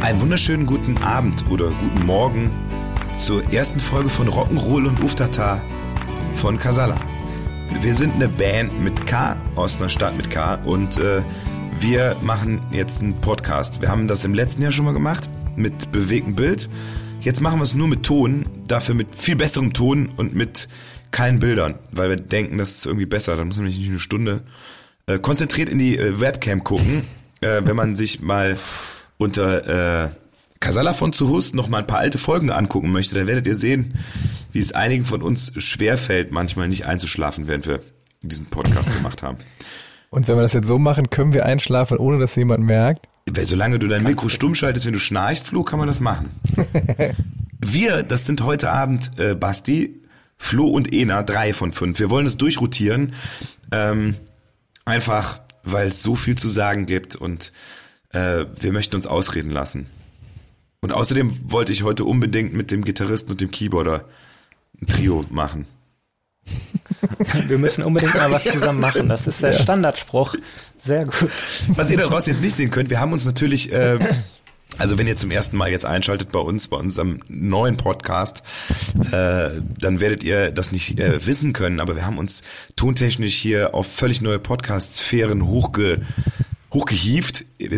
Einen wunderschönen guten Abend oder guten Morgen zur ersten Folge von Rock'n'Roll und Uftata von Casala. Wir sind eine Band mit K aus einer Stadt mit K und äh, wir machen jetzt einen Podcast. Wir haben das im letzten Jahr schon mal gemacht mit bewegtem Bild. Jetzt machen wir es nur mit Ton, dafür mit viel besserem Ton und mit keinen Bildern, weil wir denken, das ist irgendwie besser. Dann muss man nicht eine Stunde äh, konzentriert in die äh, Webcam gucken, äh, wenn man sich mal unter äh, Casala von Zuhus noch mal ein paar alte Folgen angucken möchte, dann werdet ihr sehen, wie es einigen von uns schwerfällt, manchmal nicht einzuschlafen, während wir diesen Podcast gemacht haben. Und wenn wir das jetzt so machen, können wir einschlafen, ohne dass jemand merkt? Weil solange du dein Mikro stumm schaltest, wenn du schnarchst, Flo, kann man das machen. wir, das sind heute Abend äh, Basti, Flo und Ena, drei von fünf. Wir wollen es durchrotieren. Ähm, einfach, weil es so viel zu sagen gibt und äh, wir möchten uns ausreden lassen. Und außerdem wollte ich heute unbedingt mit dem Gitarristen und dem Keyboarder ein Trio machen. Wir müssen unbedingt mal was zusammen machen. Das ist der ja. Standardspruch. Sehr gut. Was ihr da draußen jetzt nicht sehen könnt, wir haben uns natürlich, äh, also wenn ihr zum ersten Mal jetzt einschaltet bei uns, bei unserem neuen Podcast, äh, dann werdet ihr das nicht äh, wissen können, aber wir haben uns tontechnisch hier auf völlig neue Podcast-Sphären hochge,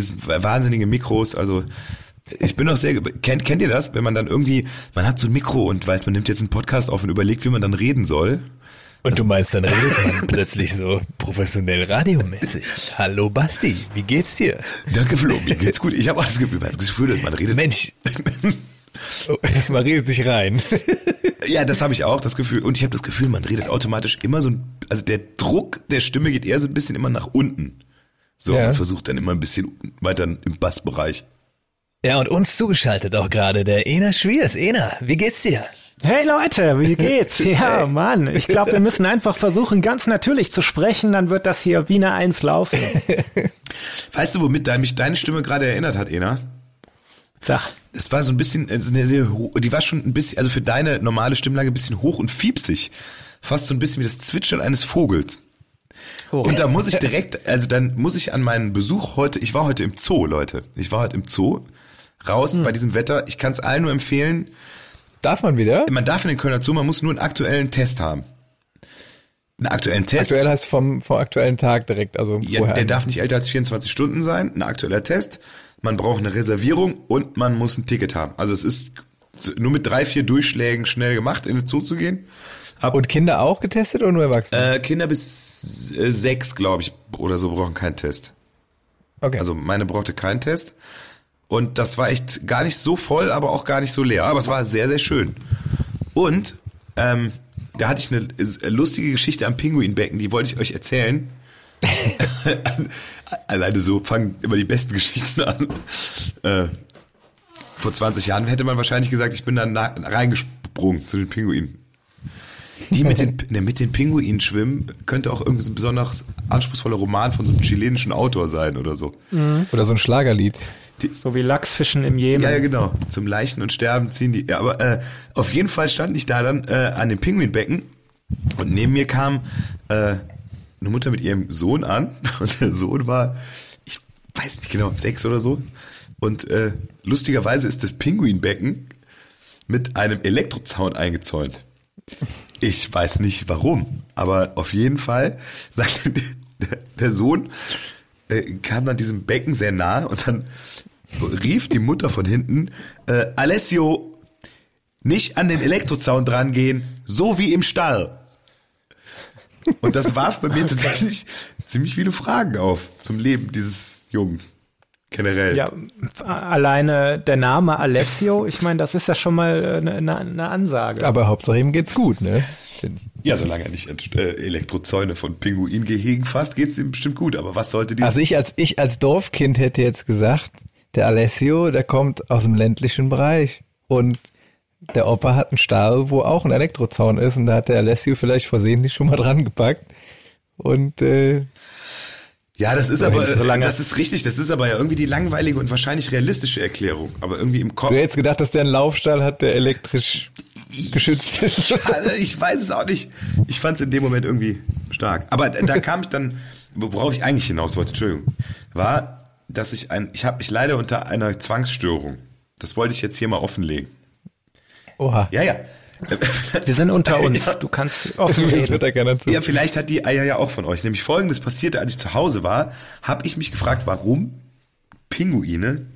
sind wahnsinnige Mikros, also ich bin auch sehr, kennt, kennt ihr das, wenn man dann irgendwie, man hat so ein Mikro und weiß, man nimmt jetzt einen Podcast auf und überlegt, wie man dann reden soll? Und du meinst, dann redet man plötzlich so professionell radiomäßig. Hallo Basti, wie geht's dir? Danke Flo, mir geht's gut. Ich habe auch das Gefühl, das Gefühl, dass man redet. Mensch, oh, man redet sich rein. Ja, das habe ich auch, das Gefühl. Und ich habe das Gefühl, man redet automatisch immer so, also der Druck der Stimme geht eher so ein bisschen immer nach unten. So, ja. man versucht dann immer ein bisschen weiter im Bassbereich. Ja, und uns zugeschaltet auch gerade der Ena Schwiers. Ena, wie geht's dir? Hey Leute, wie geht's? Ja, Mann, ich glaube, wir müssen einfach versuchen, ganz natürlich zu sprechen, dann wird das hier wie eine Eins laufen. Weißt du, womit mich deine Stimme gerade erinnert hat, Ena? Sag. Es war so ein bisschen, eine sehr, die war schon ein bisschen, also für deine normale Stimmlage ein bisschen hoch und fiepsig. Fast so ein bisschen wie das Zwitschern eines Vogels. Oh. Und da muss ich direkt, also dann muss ich an meinen Besuch heute, ich war heute im Zoo, Leute. Ich war heute im Zoo raus hm. bei diesem Wetter. Ich kann es allen nur empfehlen. Darf man wieder? Man darf in den Kölner Zoo, man muss nur einen aktuellen Test haben. Einen aktuellen Test. Aktuell heißt vom, vom aktuellen Tag direkt, also ja, Der darf nicht älter als 24 Stunden sein, ein aktueller Test. Man braucht eine Reservierung und man muss ein Ticket haben. Also es ist nur mit drei, vier Durchschlägen schnell gemacht, in den Zoo zu gehen. Ab und Kinder auch getestet oder nur Erwachsene? Äh, Kinder bis äh, sechs, glaube ich, oder so brauchen keinen Test. Okay. Also meine brauchte keinen Test. Und das war echt gar nicht so voll, aber auch gar nicht so leer. Aber es war sehr, sehr schön. Und ähm, da hatte ich eine lustige Geschichte am Pinguinbecken, die wollte ich euch erzählen. Alleine so fangen immer die besten Geschichten an. Äh, vor 20 Jahren hätte man wahrscheinlich gesagt, ich bin dann reingesprungen zu den Pinguinen. Die mit den, ne, mit den Pinguinen schwimmen, könnte auch irgendwie so ein besonders anspruchsvoller Roman von so einem chilenischen Autor sein oder so. Mhm. Oder so ein Schlagerlied. Die, so wie Lachsfischen im Jemen. Ja, ja, genau. Zum Leichen und Sterben ziehen die. Ja, aber äh, auf jeden Fall stand ich da dann äh, an dem Pinguinbecken und neben mir kam äh, eine Mutter mit ihrem Sohn an und der Sohn war, ich weiß nicht genau, sechs oder so. Und äh, lustigerweise ist das Pinguinbecken mit einem Elektrozaun eingezäunt. Ich weiß nicht warum, aber auf jeden Fall sagte der, Sohn, äh, kam dann diesem Becken sehr nah und dann rief die Mutter von hinten, äh, Alessio, nicht an den Elektrozaun drangehen, so wie im Stall. Und das warf bei mir tatsächlich ziemlich viele Fragen auf zum Leben dieses Jungen. Generell. Ja, alleine der Name Alessio, ich meine, das ist ja schon mal eine, eine, eine Ansage. Aber Hauptsache ihm geht's gut, ne? Ja, solange er nicht äh, Elektrozäune von Pinguingehegen fasst, geht's ihm bestimmt gut. Aber was sollte die? Also ich als ich als Dorfkind hätte jetzt gesagt, der Alessio, der kommt aus dem ländlichen Bereich und der Opa hat einen Stall, wo auch ein Elektrozaun ist und da hat der Alessio vielleicht versehentlich schon mal dran gepackt und äh, ja, das ist aber, so das ist richtig, das ist aber ja irgendwie die langweilige und wahrscheinlich realistische Erklärung, aber irgendwie im Kopf. Du hättest gedacht, dass der einen Laufstall hat, der elektrisch geschützt ist. ich weiß es auch nicht. Ich fand es in dem Moment irgendwie stark. Aber da kam ich dann, worauf ich eigentlich hinaus wollte, Entschuldigung, war, dass ich ein, ich habe mich leider unter einer Zwangsstörung. Das wollte ich jetzt hier mal offenlegen. Oha. Ja, ja. Wir sind unter uns. Ja. Du kannst offen reden. Zu. Ja, vielleicht hat die Eier ja auch von euch. Nämlich folgendes passierte, als ich zu Hause war, habe ich mich gefragt, warum Pinguine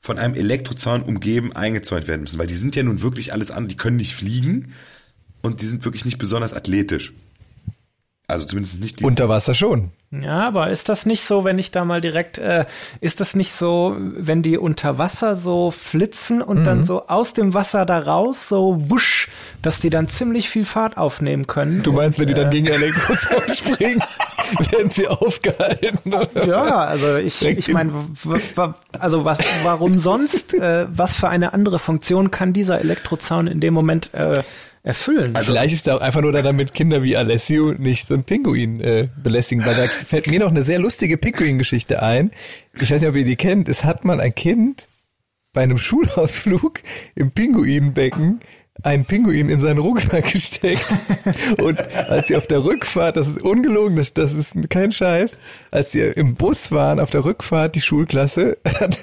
von einem Elektrozaun umgeben eingezäunt werden müssen. Weil die sind ja nun wirklich alles an, die können nicht fliegen und die sind wirklich nicht besonders athletisch. Also zumindest nicht die. Unter Wasser schon. Ja, aber ist das nicht so, wenn ich da mal direkt, äh, ist das nicht so, wenn die unter Wasser so flitzen und mhm. dann so aus dem Wasser da raus, so wusch, dass die dann ziemlich viel Fahrt aufnehmen können? Du meinst, und, wenn die dann äh, gegen Elektrozaun springen, werden sie aufgehalten? Oder? Ja, also ich, ich meine, also was, warum sonst, äh, was für eine andere Funktion kann dieser Elektrozaun in dem Moment äh, erfüllen. Also vielleicht ist er einfach nur da, damit Kinder wie Alessio nicht so ein Pinguin äh, belästigen, weil da fällt mir noch eine sehr lustige Pinguin-Geschichte ein. Ich weiß nicht, ob ihr die kennt. Es hat mal ein Kind bei einem Schulausflug im Pinguinbecken einen Pinguin in seinen Rucksack gesteckt. Und als sie auf der Rückfahrt, das ist ungelogen, das, das ist kein Scheiß, als sie im Bus waren, auf der Rückfahrt, die Schulklasse, hat,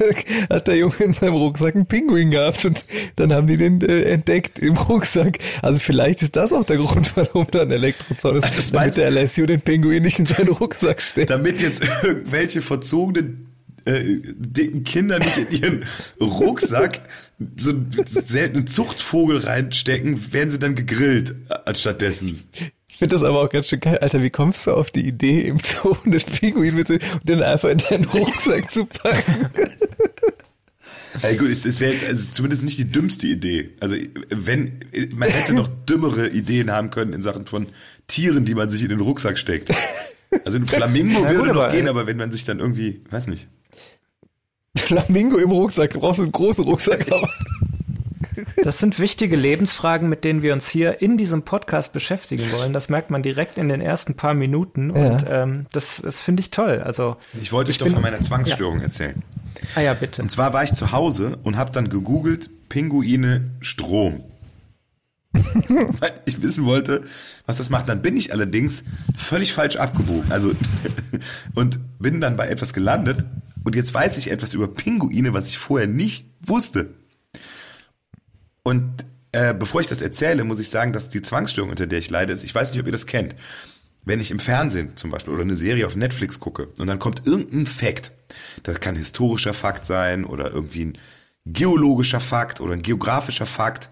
hat der Junge in seinem Rucksack einen Pinguin gehabt und dann haben die den äh, entdeckt im Rucksack. Also vielleicht ist das auch der Grund, warum da ein Elektrozaun ist, also damit der Alessio den Pinguin nicht in seinen Rucksack steckt. Damit jetzt irgendwelche verzogenen äh, dicken Kinder nicht in ihren Rucksack so einen seltenen Zuchtvogel reinstecken, werden sie dann gegrillt anstattdessen. Ich finde das aber auch ganz schön geil. Alter, wie kommst du auf die Idee, im Zoo einen Pinguin mit und den einfach in deinen Rucksack zu packen? Ja, gut, es, es wäre jetzt also zumindest nicht die dümmste Idee. Also wenn man hätte noch dümmere Ideen haben können in Sachen von Tieren, die man sich in den Rucksack steckt. Also ein Flamingo ja, würde gut, noch gehen, aber wenn man sich dann irgendwie, weiß nicht. Flamingo im Rucksack. Du brauchst einen großen Rucksack. Das sind wichtige Lebensfragen, mit denen wir uns hier in diesem Podcast beschäftigen wollen. Das merkt man direkt in den ersten paar Minuten und ja. ähm, das, das finde ich toll. Also ich wollte euch doch von meiner Zwangsstörung ja. erzählen. Ah ja, bitte. Und zwar war ich zu Hause und habe dann gegoogelt Pinguine Strom. Weil ich wissen wollte, was das macht. Dann bin ich allerdings völlig falsch abgebogen. Also und bin dann bei etwas gelandet, und jetzt weiß ich etwas über Pinguine, was ich vorher nicht wusste. Und äh, bevor ich das erzähle, muss ich sagen, dass die Zwangsstörung, unter der ich leide, ist, ich weiß nicht, ob ihr das kennt. Wenn ich im Fernsehen zum Beispiel oder eine Serie auf Netflix gucke und dann kommt irgendein Fakt, das kann historischer Fakt sein oder irgendwie ein geologischer Fakt oder ein geografischer Fakt,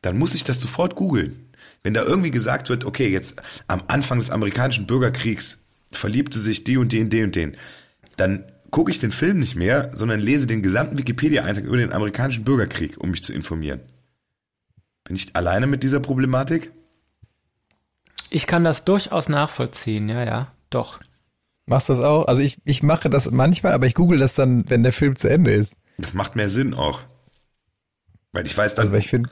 dann muss ich das sofort googeln. Wenn da irgendwie gesagt wird, okay, jetzt am Anfang des amerikanischen Bürgerkriegs verliebte sich die und die in den und den, dann gucke ich den Film nicht mehr, sondern lese den gesamten Wikipedia-Eintrag über den amerikanischen Bürgerkrieg, um mich zu informieren. Bin ich alleine mit dieser Problematik? Ich kann das durchaus nachvollziehen, ja, ja, doch. Machst du das auch? Also ich, ich mache das manchmal, aber ich google das dann, wenn der Film zu Ende ist. Das macht mehr Sinn auch. Weil ich weiß dann. Also ich finde.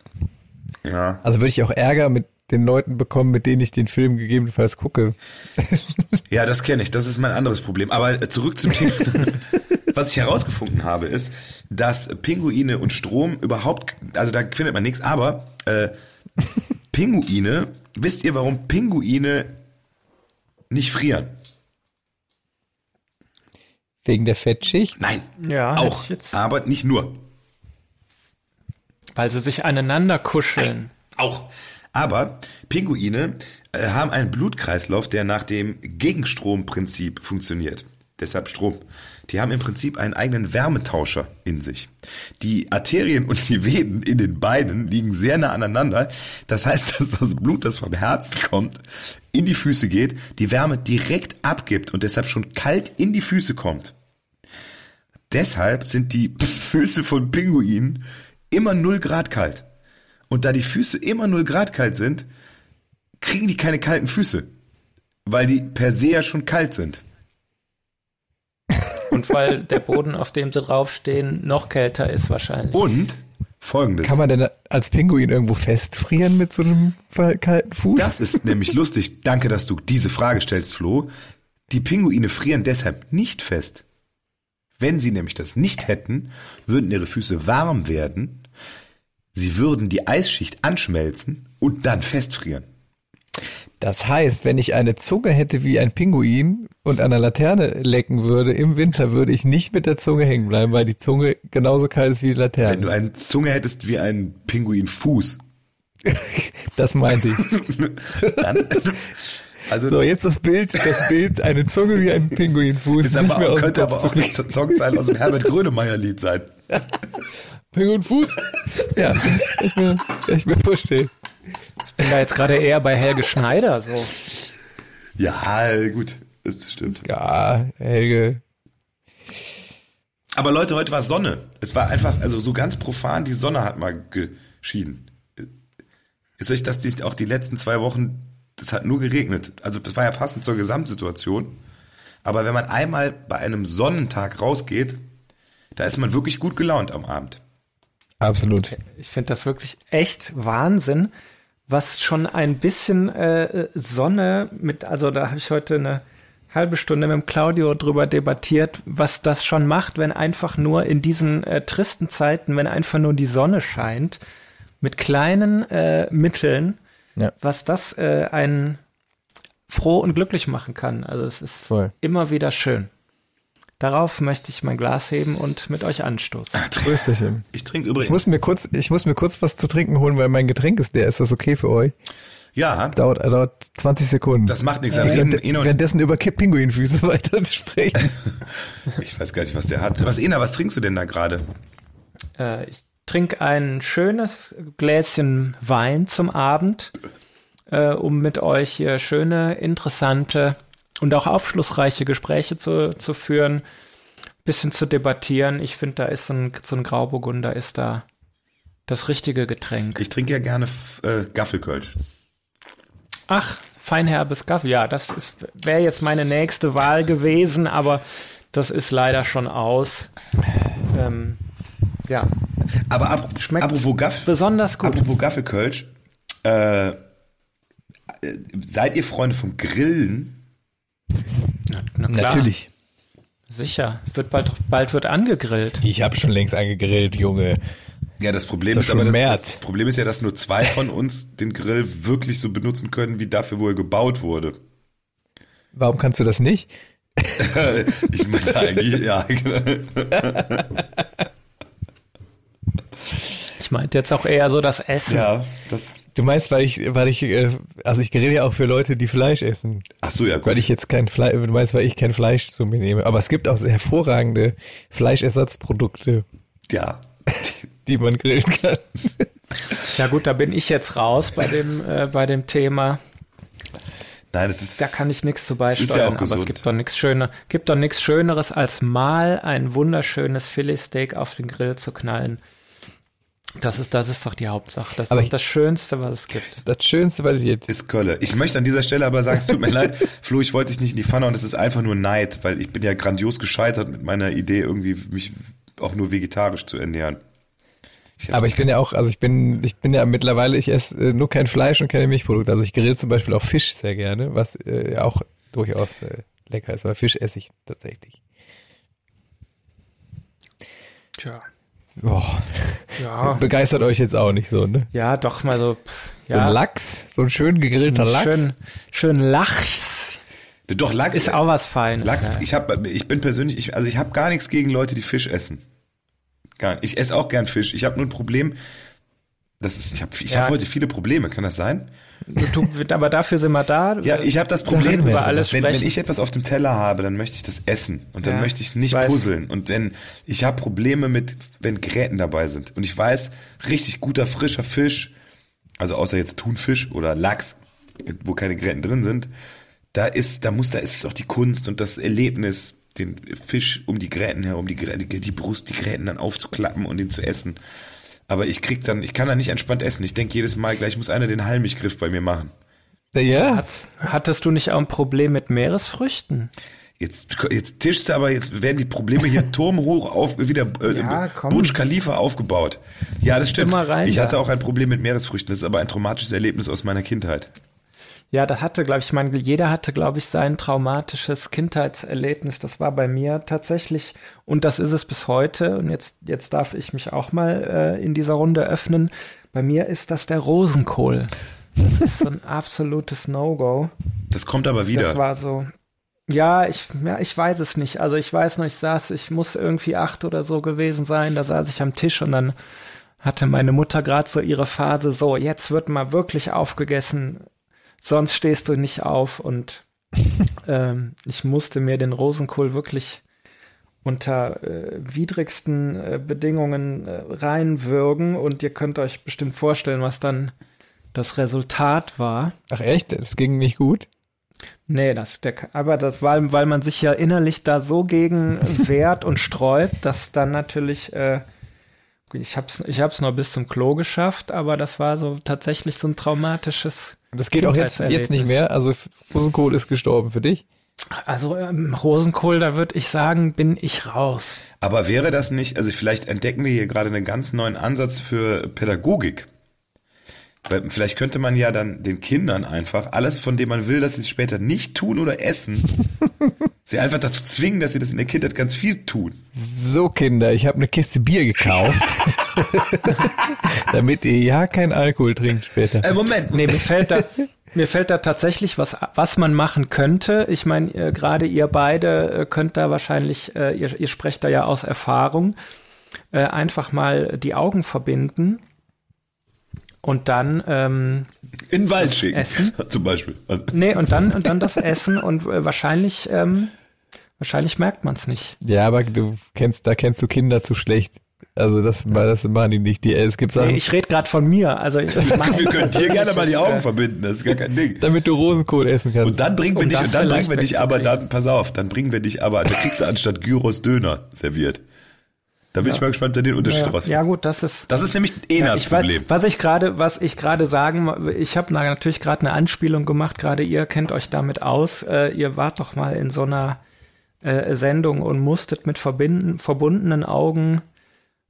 Ja. Also würde ich auch Ärger mit den Leuten bekommen, mit denen ich den Film gegebenenfalls gucke. Ja, das kenne ich. Das ist mein anderes Problem. Aber zurück zum Thema. Was ich herausgefunden habe, ist, dass Pinguine und Strom überhaupt, also da findet man nichts, aber äh, Pinguine, wisst ihr, warum Pinguine nicht frieren? Wegen der Fettschicht? Nein, ja, auch, aber nicht nur. Weil sie sich aneinander kuscheln. Nein, auch. Aber Pinguine äh, haben einen Blutkreislauf, der nach dem Gegenstromprinzip funktioniert. Deshalb Strom. Die haben im Prinzip einen eigenen Wärmetauscher in sich. Die Arterien und die Venen in den Beinen liegen sehr nah aneinander. Das heißt, dass das Blut, das vom Herzen kommt, in die Füße geht, die Wärme direkt abgibt und deshalb schon kalt in die Füße kommt. deshalb sind die Füße von Pinguinen immer 0 Grad kalt. Und da die Füße immer 0 Grad kalt sind, kriegen die keine kalten Füße. Weil die per se ja schon kalt sind. Und weil der Boden, auf dem sie draufstehen, noch kälter ist wahrscheinlich. Und folgendes. Kann man denn als Pinguin irgendwo festfrieren mit so einem kalten Fuß? Das ist nämlich lustig. Danke, dass du diese Frage stellst, Flo. Die Pinguine frieren deshalb nicht fest. Wenn sie nämlich das nicht hätten, würden ihre Füße warm werden, sie würden die Eisschicht anschmelzen und dann festfrieren. Das heißt, wenn ich eine Zunge hätte wie ein Pinguin und an der Laterne lecken würde im Winter, würde ich nicht mit der Zunge hängen bleiben, weil die Zunge genauso kalt ist wie die Laterne. Wenn du eine Zunge hättest wie ein Pinguinfuß. das meinte ich. Dann, also so, jetzt das Bild, das Bild, eine Zunge wie ein Pinguinfuß. Ist aber auch, könnte aber auch nicht so Songzeile aus dem Herbert Grönemeyer Lied sein. Pinguinfuß? Ja, ich mir, ich mir verstehe. Ich bin da jetzt gerade eher bei Helge Schneider, so. Ja, gut, das stimmt. Ja, Helge. Aber Leute, heute war Sonne. Es war einfach, also so ganz profan, die Sonne hat mal geschieden. Ist euch das die, auch die letzten zwei Wochen, das hat nur geregnet. Also das war ja passend zur Gesamtsituation. Aber wenn man einmal bei einem Sonnentag rausgeht, da ist man wirklich gut gelaunt am Abend. Absolut. Ich finde das wirklich echt Wahnsinn, was schon ein bisschen äh, Sonne mit, also da habe ich heute eine halbe Stunde mit dem Claudio drüber debattiert, was das schon macht, wenn einfach nur in diesen äh, tristen Zeiten, wenn einfach nur die Sonne scheint, mit kleinen äh, Mitteln, ja. was das äh, einen froh und glücklich machen kann. Also es ist Voll. immer wieder schön. Darauf möchte ich mein Glas heben und mit euch anstoßen. Ach, Trösterchen. Ich trinke übrigens. Ich muss mir kurz, ich muss mir kurz was zu trinken holen, weil mein Getränk ist der. Ist das okay für euch? Ja. Dauert, dauert 20 Sekunden. Das macht nichts. Ja, während, währenddessen über Pinguinfüße weiter sprechen. ich weiß gar nicht, was der hat. Was, Ena, was trinkst du denn da gerade? Äh, ich trinke ein schönes Gläschen Wein zum Abend, äh, um mit euch hier schöne, interessante und auch aufschlussreiche Gespräche zu, zu führen, bisschen zu debattieren. Ich finde, da ist so ein, so ein Grauburgunder ist da das richtige Getränk. Ich trinke ja gerne äh, Gaffelkölsch. Ach, feinherbes Gaffel. Ja, das wäre jetzt meine nächste Wahl gewesen, aber das ist leider schon aus. Ähm, ja. Aber ab, schmeckt apropos Gaff, besonders gut. Apropos Gaffelkölsch, äh, seid ihr Freunde vom Grillen? Na, na Natürlich. Sicher. Wird bald, bald wird angegrillt. Ich habe schon längst angegrillt, Junge. Ja, das Problem ist, ist aber das, das, Problem ist ja, dass nur zwei von uns den Grill wirklich so benutzen können, wie dafür, wo er gebaut wurde. Warum kannst du das nicht? ich meinte eigentlich, ja. ich meinte jetzt auch eher so das Essen. Ja, das. Du meinst, weil ich, weil ich, äh, also ich rede ja auch für Leute, die Fleisch essen. Ach so, ja, gut. Weil ich jetzt kein Fleisch, du meinst, weil ich kein Fleisch zu mir nehme. Aber es gibt auch hervorragende Fleischersatzprodukte. Ja. Die man grillen kann. Ja gut, da bin ich jetzt raus bei dem, äh, bei dem Thema. Nein, das ist. Da kann ich nichts zu beisteuern, ja aber gesund. es gibt doch nichts Schöner, gibt doch nichts Schöneres, als mal ein wunderschönes Filetsteak auf den Grill zu knallen. Das ist, das ist doch die Hauptsache. Das ist aber doch das Schönste, was es gibt. Das Schönste, was es gibt. Ist Kölle. Ich möchte an dieser Stelle aber sagen, es tut mir leid, Flo, ich wollte dich nicht in die Pfanne und es ist einfach nur Neid, weil ich bin ja grandios gescheitert mit meiner Idee, irgendwie mich auch nur vegetarisch zu ernähren. Ich aber ich bin ja auch, also ich bin, ich bin ja mittlerweile, ich esse äh, nur kein Fleisch und keine Milchprodukte. Also ich grill zum Beispiel auch Fisch sehr gerne, was äh, auch durchaus äh, lecker ist. Aber Fisch esse ich tatsächlich. Tja. Boah. Ja. Begeistert euch jetzt auch nicht so, ne? Ja, doch mal so. Pff, so ein Lachs, so ein schön gegrillter Lachs. Schön, schön Lachs. Doch Lachs ist auch was Feines. Lachs, ja. ich habe, ich bin persönlich, ich, also ich habe gar nichts gegen Leute, die Fisch essen. Gar. Ich esse auch gern Fisch. Ich habe nur ein Problem. Das ist, ich habe ich ja. hab heute viele Probleme, kann das sein? Du, aber dafür sind wir da. Ja, ich habe das Problem, über alles wenn, wenn, ich etwas auf dem Teller habe, dann möchte ich das essen und dann ja, möchte ich nicht ich puzzeln. Und wenn ich habe Probleme mit, wenn Gräten dabei sind und ich weiß, richtig guter frischer Fisch, also außer jetzt Thunfisch oder Lachs, wo keine Gräten drin sind, da ist, da muss, da ist es auch die Kunst und das Erlebnis den Fisch um die Gräten herum, die, Grä- die, die Brust, die Gräten dann aufzuklappen und ihn zu essen. Aber ich krieg dann, ich kann dann nicht entspannt essen. Ich denke jedes Mal, gleich muss einer den Halmiggriff bei mir machen. Ja, Hat, hattest du nicht auch ein Problem mit Meeresfrüchten? Jetzt, jetzt tischst du aber, jetzt werden die Probleme hier turmhoch auf, wieder äh, Ja. Burj Khalifa aufgebaut. Ja, das stimmt. Rein ich hatte auch ein Problem mit Meeresfrüchten. Das ist aber ein traumatisches Erlebnis aus meiner Kindheit. Ja, da hatte, glaube ich, mein, jeder hatte, glaube ich, sein traumatisches Kindheitserlebnis. Das war bei mir tatsächlich, und das ist es bis heute. Und jetzt, jetzt darf ich mich auch mal äh, in dieser Runde öffnen. Bei mir ist das der Rosenkohl. Das ist so ein absolutes No-Go. Das kommt aber wieder. Das war so. Ja, ich, ja, ich weiß es nicht. Also ich weiß noch, ich saß, ich muss irgendwie acht oder so gewesen sein. Da saß ich am Tisch und dann hatte meine Mutter gerade so ihre Phase, so, jetzt wird mal wirklich aufgegessen, sonst stehst du nicht auf. Und ähm, ich musste mir den Rosenkohl wirklich unter äh, widrigsten äh, Bedingungen äh, reinwürgen. Und ihr könnt euch bestimmt vorstellen, was dann das Resultat war. ach echt, das ging nicht gut. Nee, das, der, aber das, weil, weil man sich ja innerlich da so gegen wehrt und sträubt, dass dann natürlich, äh, ich hab's, ich hab's nur bis zum Klo geschafft, aber das war so tatsächlich so ein traumatisches. Das geht auch jetzt, jetzt nicht mehr. Also Rosenkohl ist gestorben für dich. Also ähm, Rosenkohl, da würde ich sagen, bin ich raus. Aber wäre das nicht, also vielleicht entdecken wir hier gerade einen ganz neuen Ansatz für Pädagogik. Weil vielleicht könnte man ja dann den Kindern einfach alles, von dem man will, dass sie es später nicht tun oder essen, sie einfach dazu zwingen, dass sie das in der Kindheit ganz viel tun. So, Kinder, ich habe eine Kiste Bier gekauft. damit ihr ja keinen Alkohol trinkt später. Äh, Moment, Nee, mir fällt da, mir fällt da tatsächlich was, was man machen könnte. Ich meine, äh, gerade ihr beide äh, könnt da wahrscheinlich, äh, ihr, ihr sprecht da ja aus Erfahrung, äh, einfach mal die Augen verbinden und dann, ähm, in den Wald schicken, Essen? zum Beispiel. Nee, und dann, und dann das Essen und äh, wahrscheinlich, ähm, wahrscheinlich merkt man es nicht. Ja, aber du kennst, da kennst du Kinder zu schlecht. Also das, das machen die nicht. Die, es gibt Sachen, Nee, ich rede gerade von mir. Also ich, ich mach- wir können dir gerne mal die Augen äh, verbinden, das ist gar kein Ding. damit du Rosenkohl essen kannst. Und dann bringen wir Um dich, und dann bringen wir dich aber dann, pass auf, dann bringen wir dich aber, da kriegst du anstatt Gyros Döner serviert. Da bin ich mal gespannt, wer den Unterschied ja, rausfindet. ja gut, das ist. Das ist nämlich Ja, Enas ich weiß, Problem. was ich gerade, was ich gerade sagen, ich habe natürlich gerade eine Anspielung gemacht. Gerade ihr kennt euch damit aus. Äh, ihr wart doch mal in so einer äh, Sendung und musstet mit verbinden, verbundenen Augen.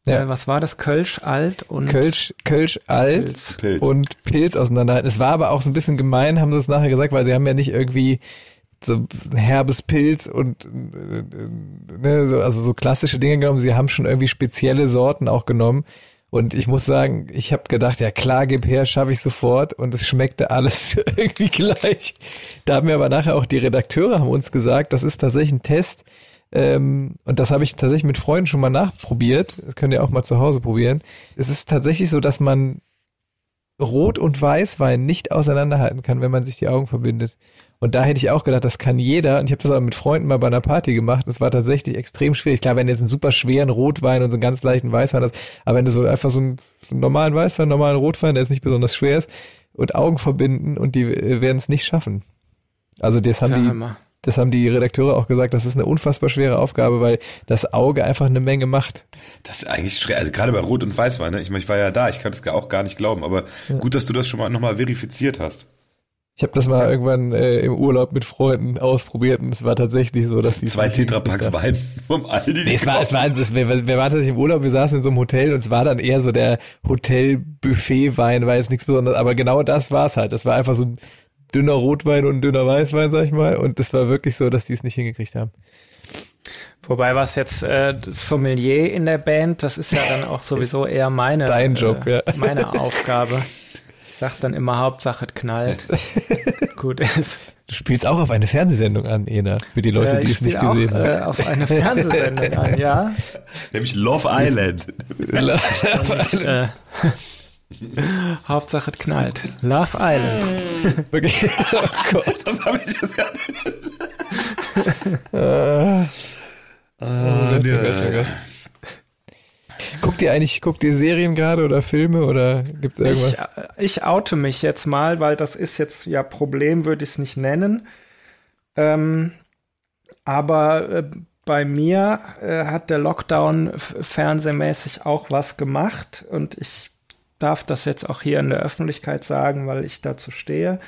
Ja. Äh, was war das? Kölsch alt und Kölsch, Kölsch alt Pilz. Pilz. und Pilz auseinanderhalten. Es war aber auch so ein bisschen gemein, haben sie es nachher gesagt, weil sie haben ja nicht irgendwie so herbes Pilz und ne, so, also so klassische Dinge genommen. Sie haben schon irgendwie spezielle Sorten auch genommen. Und ich muss sagen, ich habe gedacht, ja klar, gib her, schaffe ich sofort. Und es schmeckte alles irgendwie gleich. Da haben mir aber nachher auch die Redakteure haben uns gesagt, das ist tatsächlich ein Test. Ähm, und das habe ich tatsächlich mit Freunden schon mal nachprobiert. Das könnt ihr auch mal zu Hause probieren. Es ist tatsächlich so, dass man Rot- und Weißwein nicht auseinanderhalten kann, wenn man sich die Augen verbindet. Und da hätte ich auch gedacht, das kann jeder. Und ich habe das aber mit Freunden mal bei einer Party gemacht. Das war tatsächlich extrem schwierig. Klar, wenn du jetzt einen super schweren Rotwein und so einen ganz leichten Weißwein hast, aber wenn du so einfach so einen, so einen normalen Weißwein, einen normalen Rotwein, der jetzt nicht besonders schwer ist, und Augen verbinden und die äh, werden es nicht schaffen. Also das haben Ja, die, Hammer. das haben die Redakteure auch gesagt, das ist eine unfassbar schwere Aufgabe, weil das Auge einfach eine Menge macht. Das ist eigentlich schwer. Also gerade bei Rot und Weißwein, ne? Ich meine, ich war ja da, ich kann das auch gar nicht glauben, aber gut, dass du das schon mal nochmal verifiziert hast. Ich habe das mal irgendwann äh, im Urlaub mit Freunden ausprobiert und es war tatsächlich so, dass die Zwei Tetrapacks Wein vom Aldi. Nee, es war, es war, es, wir, wir waren tatsächlich im Urlaub, wir saßen in so einem Hotel und es war dann eher so der Hotel-Buffet-Wein, war jetzt nichts Besonderes, aber genau das war's halt. Das war einfach so ein dünner Rotwein und ein dünner Weißwein, sag ich mal, und das war wirklich so, dass die es nicht hingekriegt haben. Wobei was jetzt äh, Sommelier in der Band, das ist ja dann auch sowieso eher meine Dein Job, äh, ja. meine Aufgabe. Ich sag dann immer Hauptsache es knallt. Gut ist. Du spielst auch auf eine Fernsehsendung an, Ena, für die Leute, Äh, die es nicht auch, gesehen haben. Äh, auf eine Fernsehsendung an, ja. Nämlich Love Island. äh, Hauptsache es knallt. Love Island. Wirklich. Oh Gott. Das habe ich jetzt gar nicht. Oh Gott, oh Gott, oh Gott. Guckt ihr eigentlich, guckt ihr Serien gerade oder Filme oder gibt's Ich, irgendwas? äh, ich oute mich jetzt mal, weil das ist jetzt ja Problem, würde ich es nicht nennen. Ähm, aber äh, bei mir äh, hat der Lockdown fernsehmäßig auch was gemacht und ich darf das jetzt auch hier in der Öffentlichkeit sagen, weil ich dazu stehe.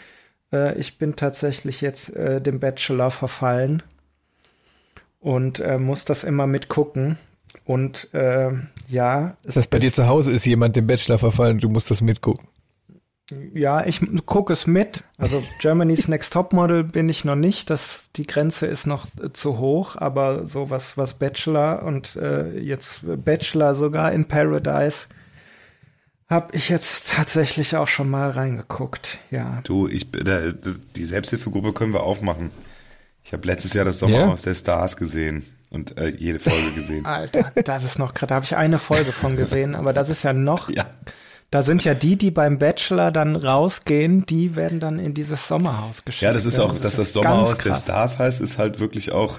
Äh, ich bin tatsächlich jetzt äh, dem Bachelor verfallen und äh, muss das immer mitgucken. Und äh, ja. Das heißt, bei dir zu Hause ist jemand dem Bachelor verfallen, du musst das mitgucken. Ja, ich gucke es mit. Also Germany's Next Top Model bin ich noch nicht. Das, die Grenze ist noch äh, zu hoch, aber so was, was Bachelor und äh, jetzt Bachelor sogar in Paradise habe ich jetzt tatsächlich auch schon mal reingeguckt. Ja. Du, ich da, die Selbsthilfegruppe können wir aufmachen. Ich habe letztes Jahr das Sommerhaus yeah. der Stars gesehen und äh, jede Folge gesehen. Alter, das ist noch gerade, da habe ich eine Folge von gesehen, aber das ist ja noch ja. Da sind ja die, die beim Bachelor dann rausgehen, die werden dann in dieses Sommerhaus geschickt. Ja, das ist auch, das dass das Sommerhaus der Stars heißt, ist halt wirklich auch,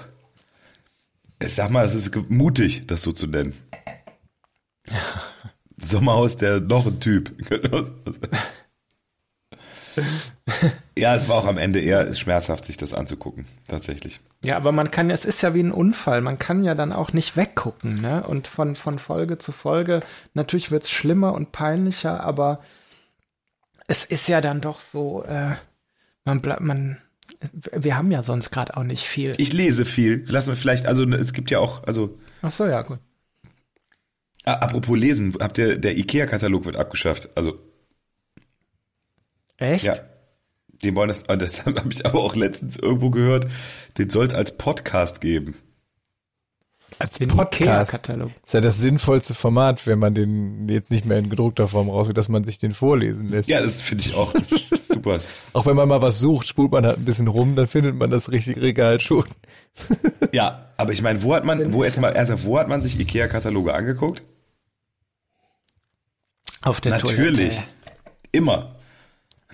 ich sag mal, es ist mutig, das so zu nennen. Sommerhaus der noch ein Typ. ja, es war auch am Ende eher schmerzhaft, sich das anzugucken, tatsächlich. Ja, aber man kann, es ist ja wie ein Unfall, man kann ja dann auch nicht weggucken, ne? Und von, von Folge zu Folge, natürlich wird es schlimmer und peinlicher, aber es ist ja dann doch so, äh, man bleibt, man, wir haben ja sonst gerade auch nicht viel. Ich lese viel. Lassen wir vielleicht, also es gibt ja auch, also. Ach so, ja, gut. Apropos lesen, habt ihr, der IKEA-Katalog wird abgeschafft. Also Echt? Ja. Den wollen das, das habe ich aber auch letztens irgendwo gehört, den soll es als Podcast geben. Als den Podcast-Katalog. Ist ja das sinnvollste Format, wenn man den jetzt nicht mehr in gedruckter Form rausgeht, dass man sich den vorlesen lässt. Ja, das finde ich auch. Das ist super. auch wenn man mal was sucht, spult man halt ein bisschen rum, dann findet man das richtige Regal schon. ja, aber ich meine, wo hat man, wo jetzt mal, also wo hat man sich Ikea-Kataloge angeguckt? Auf der Natürlich. Toilette. Immer.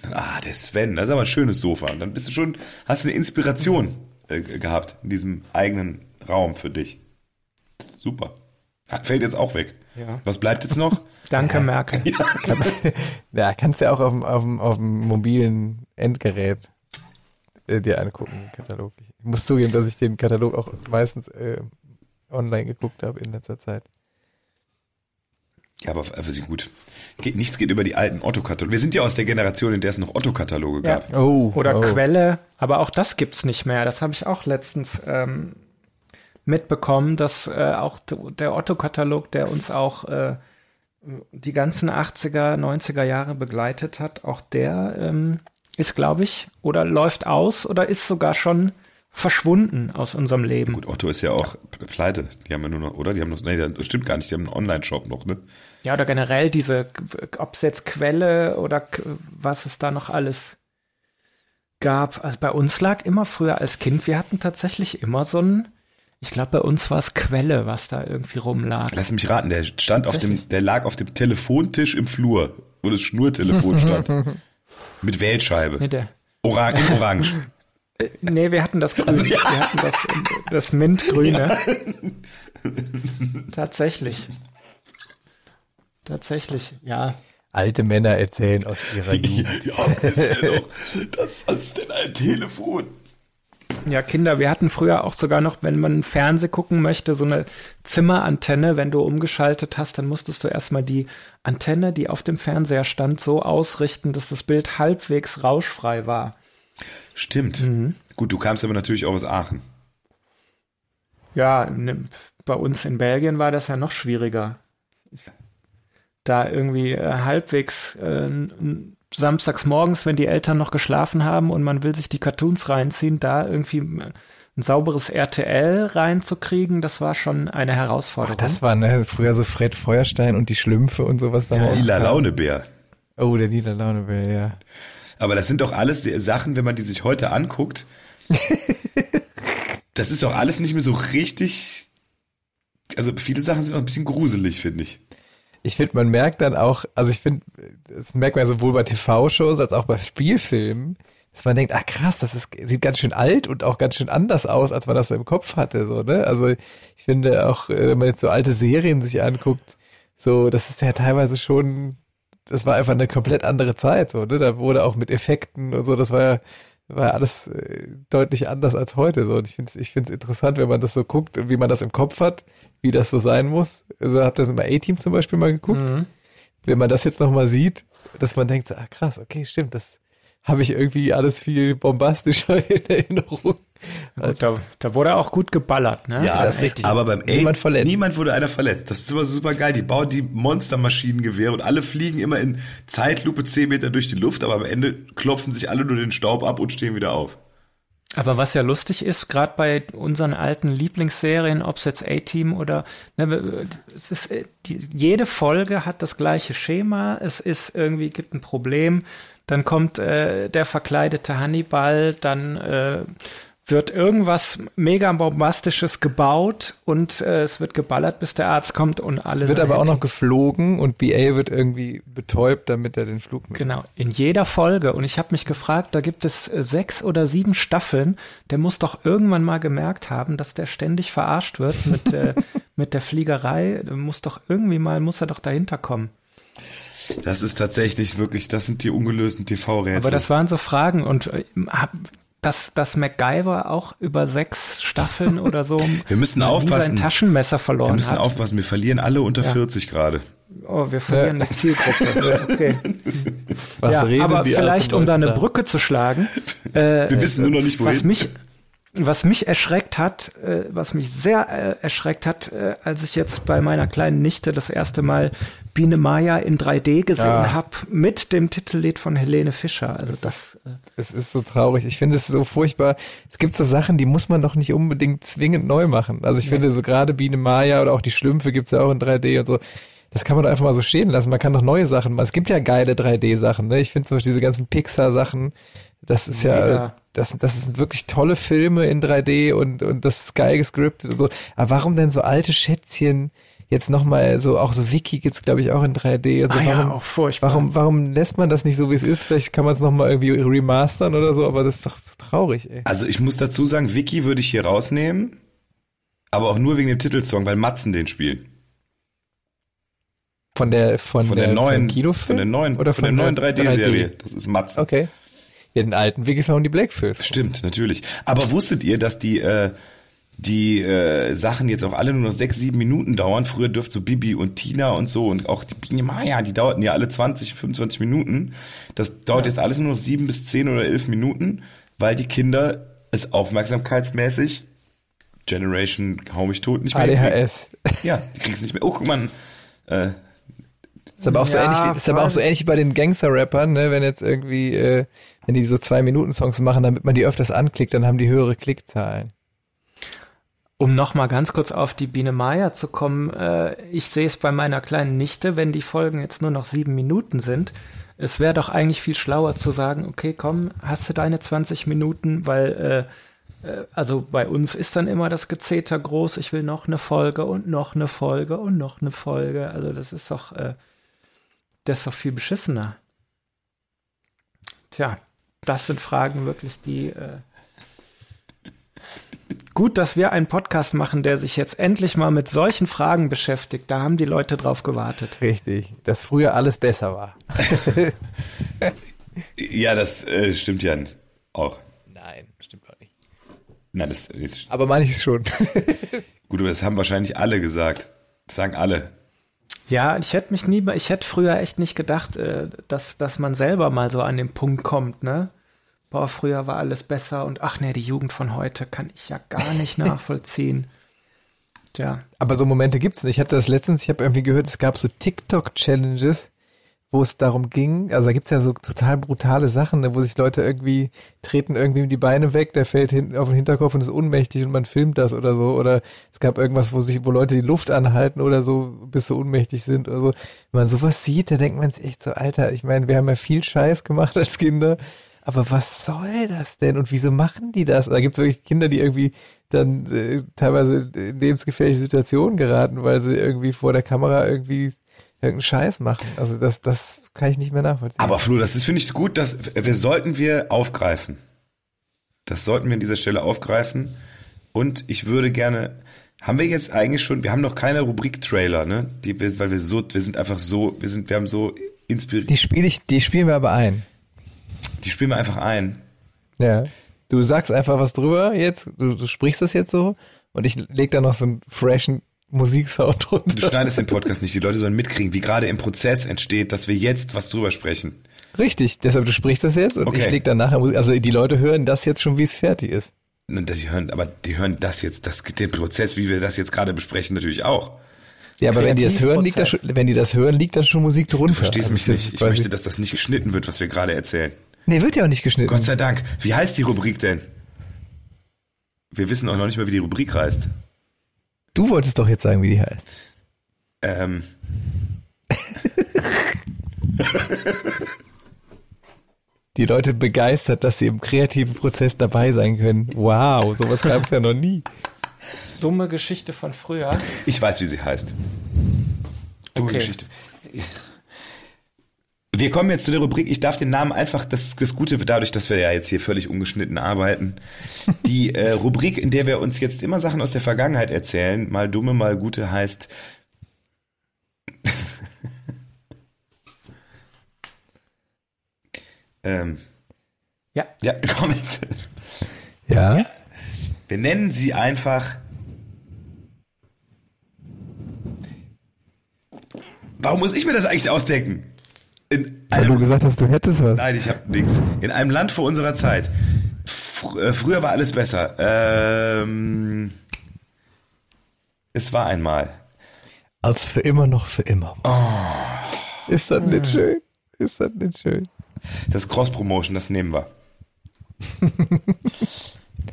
Dann, ah, der Sven, das ist aber ein schönes Sofa. Und dann bist du schon, hast du eine Inspiration äh, gehabt in diesem eigenen Raum für dich. Super. Fällt jetzt auch weg. Ja. Was bleibt jetzt noch? Danke, Merkel. Ja, ja, kannst ja auch auf dem, auf dem, auf dem mobilen Endgerät äh, dir angucken, Katalog. Ich muss zugeben, dass ich den Katalog auch meistens äh, online geguckt habe in letzter Zeit. Ja, aber also gut. Geht, nichts geht über die alten Otto-Kataloge. Wir sind ja aus der Generation, in der es noch Otto-Kataloge ja. gab. Oh, Oder oh. Quelle, aber auch das gibt's nicht mehr. Das habe ich auch letztens ähm, mitbekommen, dass äh, auch der Otto-Katalog, der uns auch äh, die ganzen 80er, 90er Jahre begleitet hat, auch der ähm, ist, glaube ich, oder läuft aus oder ist sogar schon verschwunden aus unserem Leben. Gut, Otto ist ja auch pleite. Die haben ja nur noch, oder? Die haben noch, nee, das stimmt gar nicht, die haben einen Online-Shop noch, ne? Ja, oder generell diese, ob es jetzt Quelle oder was es da noch alles gab. Also bei uns lag immer früher als Kind, wir hatten tatsächlich immer so ein, ich glaube, bei uns war es Quelle, was da irgendwie rumlag. Lass mich raten, der stand auf dem, der lag auf dem Telefontisch im Flur, wo das Schnurtelefon stand. Mit Wählscheibe. Nee, der. Orange, orange. Äh, nee, wir hatten das Grün. Also, ja. Wir hatten das, das Mintgrüne. Ja. Tatsächlich. Tatsächlich, ja. Alte Männer erzählen aus ihrer Jugend. ja, ist ja doch, das ist denn ein Telefon? Ja, Kinder, wir hatten früher auch sogar noch, wenn man Fernseh gucken möchte, so eine Zimmerantenne. Wenn du umgeschaltet hast, dann musstest du erstmal die Antenne, die auf dem Fernseher stand, so ausrichten, dass das Bild halbwegs rauschfrei war. Stimmt. Mhm. Gut, du kamst aber natürlich auch aus Aachen. Ja, ne, bei uns in Belgien war das ja noch schwieriger. Da irgendwie äh, halbwegs äh, samstags morgens, wenn die Eltern noch geschlafen haben und man will sich die Cartoons reinziehen, da irgendwie ein sauberes RTL reinzukriegen, das war schon eine Herausforderung. Ach, das war ne, früher so Fred Feuerstein und die Schlümpfe und sowas da. Ja, lila Launebär. Oh, der lila Launebär, ja. Aber das sind doch alles Sachen, wenn man die sich heute anguckt. das ist doch alles nicht mehr so richtig. Also viele Sachen sind auch ein bisschen gruselig, finde ich. Ich finde, man merkt dann auch, also ich finde, das merkt man sowohl bei TV-Shows als auch bei Spielfilmen, dass man denkt, ach krass, das ist, sieht ganz schön alt und auch ganz schön anders aus, als man das so im Kopf hatte, so, ne? Also ich finde auch, äh, wenn man jetzt so alte Serien sich anguckt, so, das ist ja teilweise schon das war einfach eine komplett andere Zeit, so, ne? Da wurde auch mit Effekten und so, das war ja, war alles äh, deutlich anders als heute. So. Und ich finde es ich find's interessant, wenn man das so guckt und wie man das im Kopf hat, wie das so sein muss. Also habt ihr das immer A-Team zum Beispiel mal geguckt? Mhm. Wenn man das jetzt nochmal sieht, dass man denkt, ah krass, okay, stimmt, das habe ich irgendwie alles viel bombastischer in Erinnerung. Gut, da, da, wurde auch gut geballert, ne? Ja, das ist richtig. Aber beim niemand, verletzt. niemand wurde einer verletzt. Das ist immer super geil. Die bauen die Monstermaschinengewehre und alle fliegen immer in Zeitlupe 10 Meter durch die Luft, aber am Ende klopfen sich alle nur den Staub ab und stehen wieder auf. Aber was ja lustig ist, gerade bei unseren alten Lieblingsserien, ob es jetzt A-Team oder ne, es ist, äh, die, jede Folge hat das gleiche Schema. Es ist irgendwie gibt ein Problem, dann kommt äh, der verkleidete Hannibal, dann äh, wird irgendwas mega bombastisches gebaut und äh, es wird geballert, bis der Arzt kommt und alles. Es wird aber auch noch geflogen und BA wird irgendwie betäubt, damit er den Flug nimmt. Genau, in jeder Folge. Und ich habe mich gefragt, da gibt es äh, sechs oder sieben Staffeln. Der muss doch irgendwann mal gemerkt haben, dass der ständig verarscht wird mit, äh, mit der Fliegerei. Der muss doch irgendwie mal, muss er doch dahinter kommen. Das ist tatsächlich wirklich, das sind die ungelösten TV-Rätsel. Aber das waren so Fragen und äh, dass, dass MacGyver auch über sechs Staffeln oder so wir müssen aufpassen. sein Taschenmesser verloren hat. Wir müssen hat. aufpassen, wir verlieren alle unter ja. 40 gerade. Oh, wir verlieren ja. die Zielgruppe. Okay. Was ja, reden aber die vielleicht, um da eine Brücke zu schlagen. Äh, wir wissen nur noch nicht, wohin. Was mich, was mich erschreckt hat, äh, was mich sehr äh, erschreckt hat, äh, als ich jetzt bei meiner kleinen Nichte das erste Mal Biene Maya in 3D gesehen ja. habe mit dem Titellied von Helene Fischer. Also das. das es ist so traurig. Ich finde es so furchtbar. Es gibt so Sachen, die muss man doch nicht unbedingt zwingend neu machen. Also ich ja. finde so gerade Biene Maya oder auch die Schlümpfe gibt's ja auch in 3D und so. Das kann man doch einfach mal so stehen lassen. Man kann doch neue Sachen machen. Es gibt ja geile 3D-Sachen. Ne? Ich finde zum Beispiel diese ganzen Pixar-Sachen, das ist Mega. ja, das, das sind wirklich tolle Filme in 3D und, und das Sky gescriptet und so. Aber warum denn so alte Schätzchen jetzt nochmal so, auch so Wiki gibt's glaube ich auch in 3D. Also ah, warum, ja, auch furchtbar. Warum, warum lässt man das nicht so, wie es ist? Vielleicht kann man es nochmal irgendwie remastern oder so, aber das ist doch so traurig, ey. Also ich muss dazu sagen, Wiki würde ich hier rausnehmen, aber auch nur wegen dem Titelsong, weil Matzen den spielt. Von der, von, von der, der neuen, Kinofilm? Von der neuen, oder von, von der neuen 3D-Serie. 3D. Das ist Matzen. Okay. Ja, den alten Wiki Sound die Blackfish. Stimmt, natürlich. Aber wusstet ihr, dass die, äh, die äh, Sachen jetzt auch alle nur noch sechs, sieben Minuten dauern. Früher dürfte so Bibi und Tina und so und auch die Biene Maya, die dauerten ja alle 20, 25 Minuten. Das dauert ja. jetzt alles nur noch sieben bis zehn oder elf Minuten, weil die Kinder es aufmerksamkeitsmäßig Generation hau mich tot nicht mehr. ADHS. Ja, die kriegst nicht mehr. Oh, guck mal. Äh, ist aber auch so ähnlich, wie, ist aber auch so ähnlich wie bei den Gangster-Rappern, ne? Wenn jetzt irgendwie, äh, wenn die so zwei Minuten Songs machen, damit man die öfters anklickt, dann haben die höhere Klickzahlen. Um nochmal ganz kurz auf die Biene Maya zu kommen, äh, ich sehe es bei meiner kleinen Nichte, wenn die Folgen jetzt nur noch sieben Minuten sind. Es wäre doch eigentlich viel schlauer zu sagen, okay, komm, hast du deine 20 Minuten, weil äh, äh, also bei uns ist dann immer das Gezeter groß, ich will noch eine Folge und noch eine Folge und noch eine Folge. Also das ist doch, äh, das ist doch viel beschissener. Tja, das sind Fragen wirklich, die äh, Gut, dass wir einen Podcast machen, der sich jetzt endlich mal mit solchen Fragen beschäftigt. Da haben die Leute drauf gewartet. Richtig, dass früher alles besser war. ja, das äh, stimmt ja auch. Nein, stimmt auch nicht. Nein, das ist. Aber manches schon. Gut, aber das haben wahrscheinlich alle gesagt. Das sagen alle. Ja, ich hätte mich nie, ich hätte früher echt nicht gedacht, äh, dass, dass man selber mal so an den Punkt kommt, ne? boah, früher war alles besser und ach nee, die Jugend von heute kann ich ja gar nicht nachvollziehen. Tja. Aber so Momente gibt's nicht. Ich hatte das letztens, ich habe irgendwie gehört, es gab so TikTok-Challenges, wo es darum ging, also da gibt's ja so total brutale Sachen, ne, wo sich Leute irgendwie treten irgendwie die Beine weg, der fällt hinten auf den Hinterkopf und ist ohnmächtig und man filmt das oder so. Oder es gab irgendwas, wo sich, wo Leute die Luft anhalten oder so, bis sie ohnmächtig sind oder so. Wenn man sowas sieht, da denkt man sich echt so, Alter, ich meine, wir haben ja viel Scheiß gemacht als Kinder aber was soll das denn und wieso machen die das? Da gibt es wirklich Kinder, die irgendwie dann äh, teilweise in lebensgefährliche Situationen geraten, weil sie irgendwie vor der Kamera irgendwie irgendeinen Scheiß machen. Also das, das kann ich nicht mehr nachvollziehen. Aber Flo, das ist, finde ich, gut, dass wir sollten wir aufgreifen. Das sollten wir an dieser Stelle aufgreifen. Und ich würde gerne, haben wir jetzt eigentlich schon, wir haben noch keine Rubrik-Trailer, ne? Die, weil wir so, wir sind einfach so, wir sind, wir haben so inspiriert. Die spiele ich, die spielen wir aber ein. Die spielen wir einfach ein. Ja. Du sagst einfach was drüber jetzt, du, du sprichst das jetzt so und ich leg da noch so einen freshen Musiksound drunter. Du schneidest den Podcast nicht, die Leute sollen mitkriegen, wie gerade im Prozess entsteht, dass wir jetzt was drüber sprechen. Richtig, deshalb du sprichst das jetzt und Okay. ich leg dann nachher Musik. Also die Leute hören das jetzt schon, wie es fertig ist. Die hören, aber die hören das jetzt, das, den Prozess, wie wir das jetzt gerade besprechen, natürlich auch. Ja, aber wenn die das hören, liegt da schon, wenn die das hören, liegt da schon Musik drunter. Du verstehst Also mich nicht. Ich möchte, dass das nicht geschnitten wird, was wir gerade erzählen. Nee, wird ja auch nicht geschnitten. Gott sei Dank. Wie heißt die Rubrik denn? Wir wissen auch noch nicht mal, wie die Rubrik heißt. Du wolltest doch jetzt sagen, wie die heißt. Ähm, Die Leute begeistert, dass sie im kreativen Prozess dabei sein können. Wow, sowas gab es ja noch nie. Dumme Geschichte von früher. ich weiß, wie sie heißt. Dumme Okay. Geschichte. Wir kommen jetzt zu der Rubrik. Ich darf den Namen einfach, das, das Gute, dadurch, dass wir ja jetzt hier völlig ungeschnitten arbeiten. Die äh, Rubrik, in der wir uns jetzt immer Sachen aus der Vergangenheit erzählen, mal dumme, mal gute, heißt. ähm, Ja. ja, komm jetzt. Ja? Wir nennen sie einfach. Warum muss ich mir das eigentlich ausdenken? In Weil du einem, gesagt hast, du hättest was. nein, ich habe nichts. In einem Land vor unserer Zeit. Fr äh, früher war alles besser. Ähm, es war einmal. Als für immer noch für immer. Oh. Ist das nicht schön? Ist das nicht schön? Das Cross-Promotion, das nehmen wir.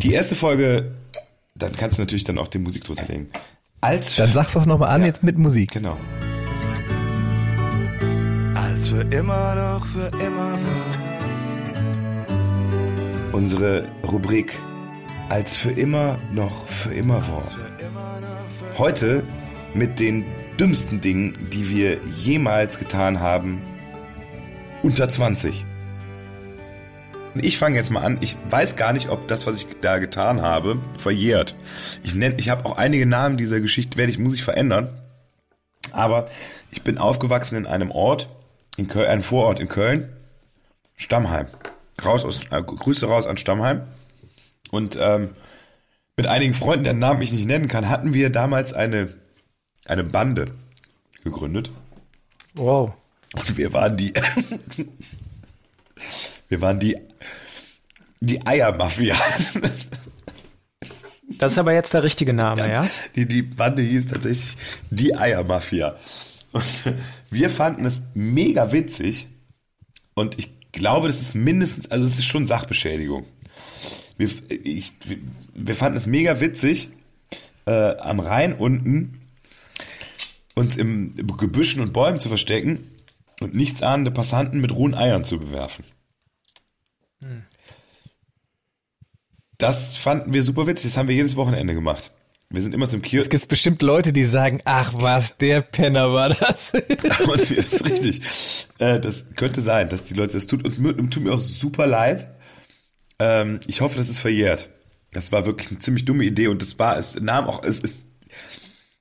Die erste Folge, dann kannst du natürlich dann auch die Musik drunter legen. Als Dann sag's doch nochmal an, Ja. jetzt mit Musik. genau. Als für immer noch für immer war. Unsere Rubrik als für immer noch für immer war. Heute mit den dümmsten Dingen, die wir jemals getan haben, unter 20. Und Ich fange jetzt mal an. Ich weiß gar nicht, ob das, was ich da getan habe, verjährt. Ich ich habe auch einige Namen dieser Geschichte, werde ich, muss ich verändern. Aber ich bin aufgewachsen in einem Ort, in Köln, einem Vorort in Köln, Stammheim. Raus aus, äh, Grüße raus an Stammheim. Und ähm, mit einigen Freunden, deren Namen ich nicht nennen kann, hatten wir damals eine, eine Bande gegründet. Wow. Und wir waren die, wir waren die, die Eiermafia. Das ist aber jetzt der richtige Name, ja? Die, die Bande hieß tatsächlich die Eiermafia. Und wir fanden es mega witzig. Und ich glaube, das ist mindestens, also es ist schon Sachbeschädigung. Wir, ich, wir- fanden es mega witzig, äh, am Rhein unten uns im Gebüschen und Bäumen zu verstecken und nichtsahnende Passanten mit rohen Eiern zu bewerfen. Das fanden wir super witzig. Das haben wir jedes Wochenende gemacht. Wir sind immer zum Kiosk. Es gibt bestimmt Leute, die sagen, ach was, der Penner war das. Aber das ist richtig. Äh, das könnte sein, dass die Leute, das tut uns tut mir auch super leid. Ähm, ich hoffe, das ist verjährt. Das war wirklich eine ziemlich dumme Idee und das war, es nahm auch, es ist,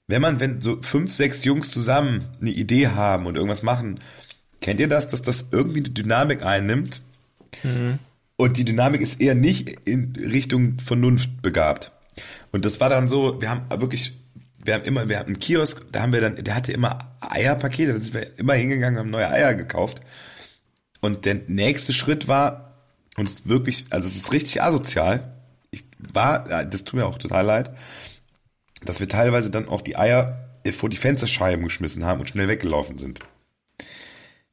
wenn man, wenn so fünf, sechs Jungs zusammen eine Idee haben und irgendwas machen, kennt ihr das, dass das irgendwie eine Dynamik einnimmt? Und die Dynamik ist eher nicht in Richtung Vernunft begabt. Und das war dann so, wir haben wirklich, wir haben immer, wir hatten einen Kiosk, da haben wir dann, der hatte immer Eierpakete, da sind wir immer hingegangen, haben neue Eier gekauft. Und der nächste Schritt war, und es ist wirklich, also es ist richtig asozial. Ich war, das tut mir auch total leid, dass wir teilweise dann auch die Eier vor die Fensterscheiben geschmissen haben und schnell weggelaufen sind.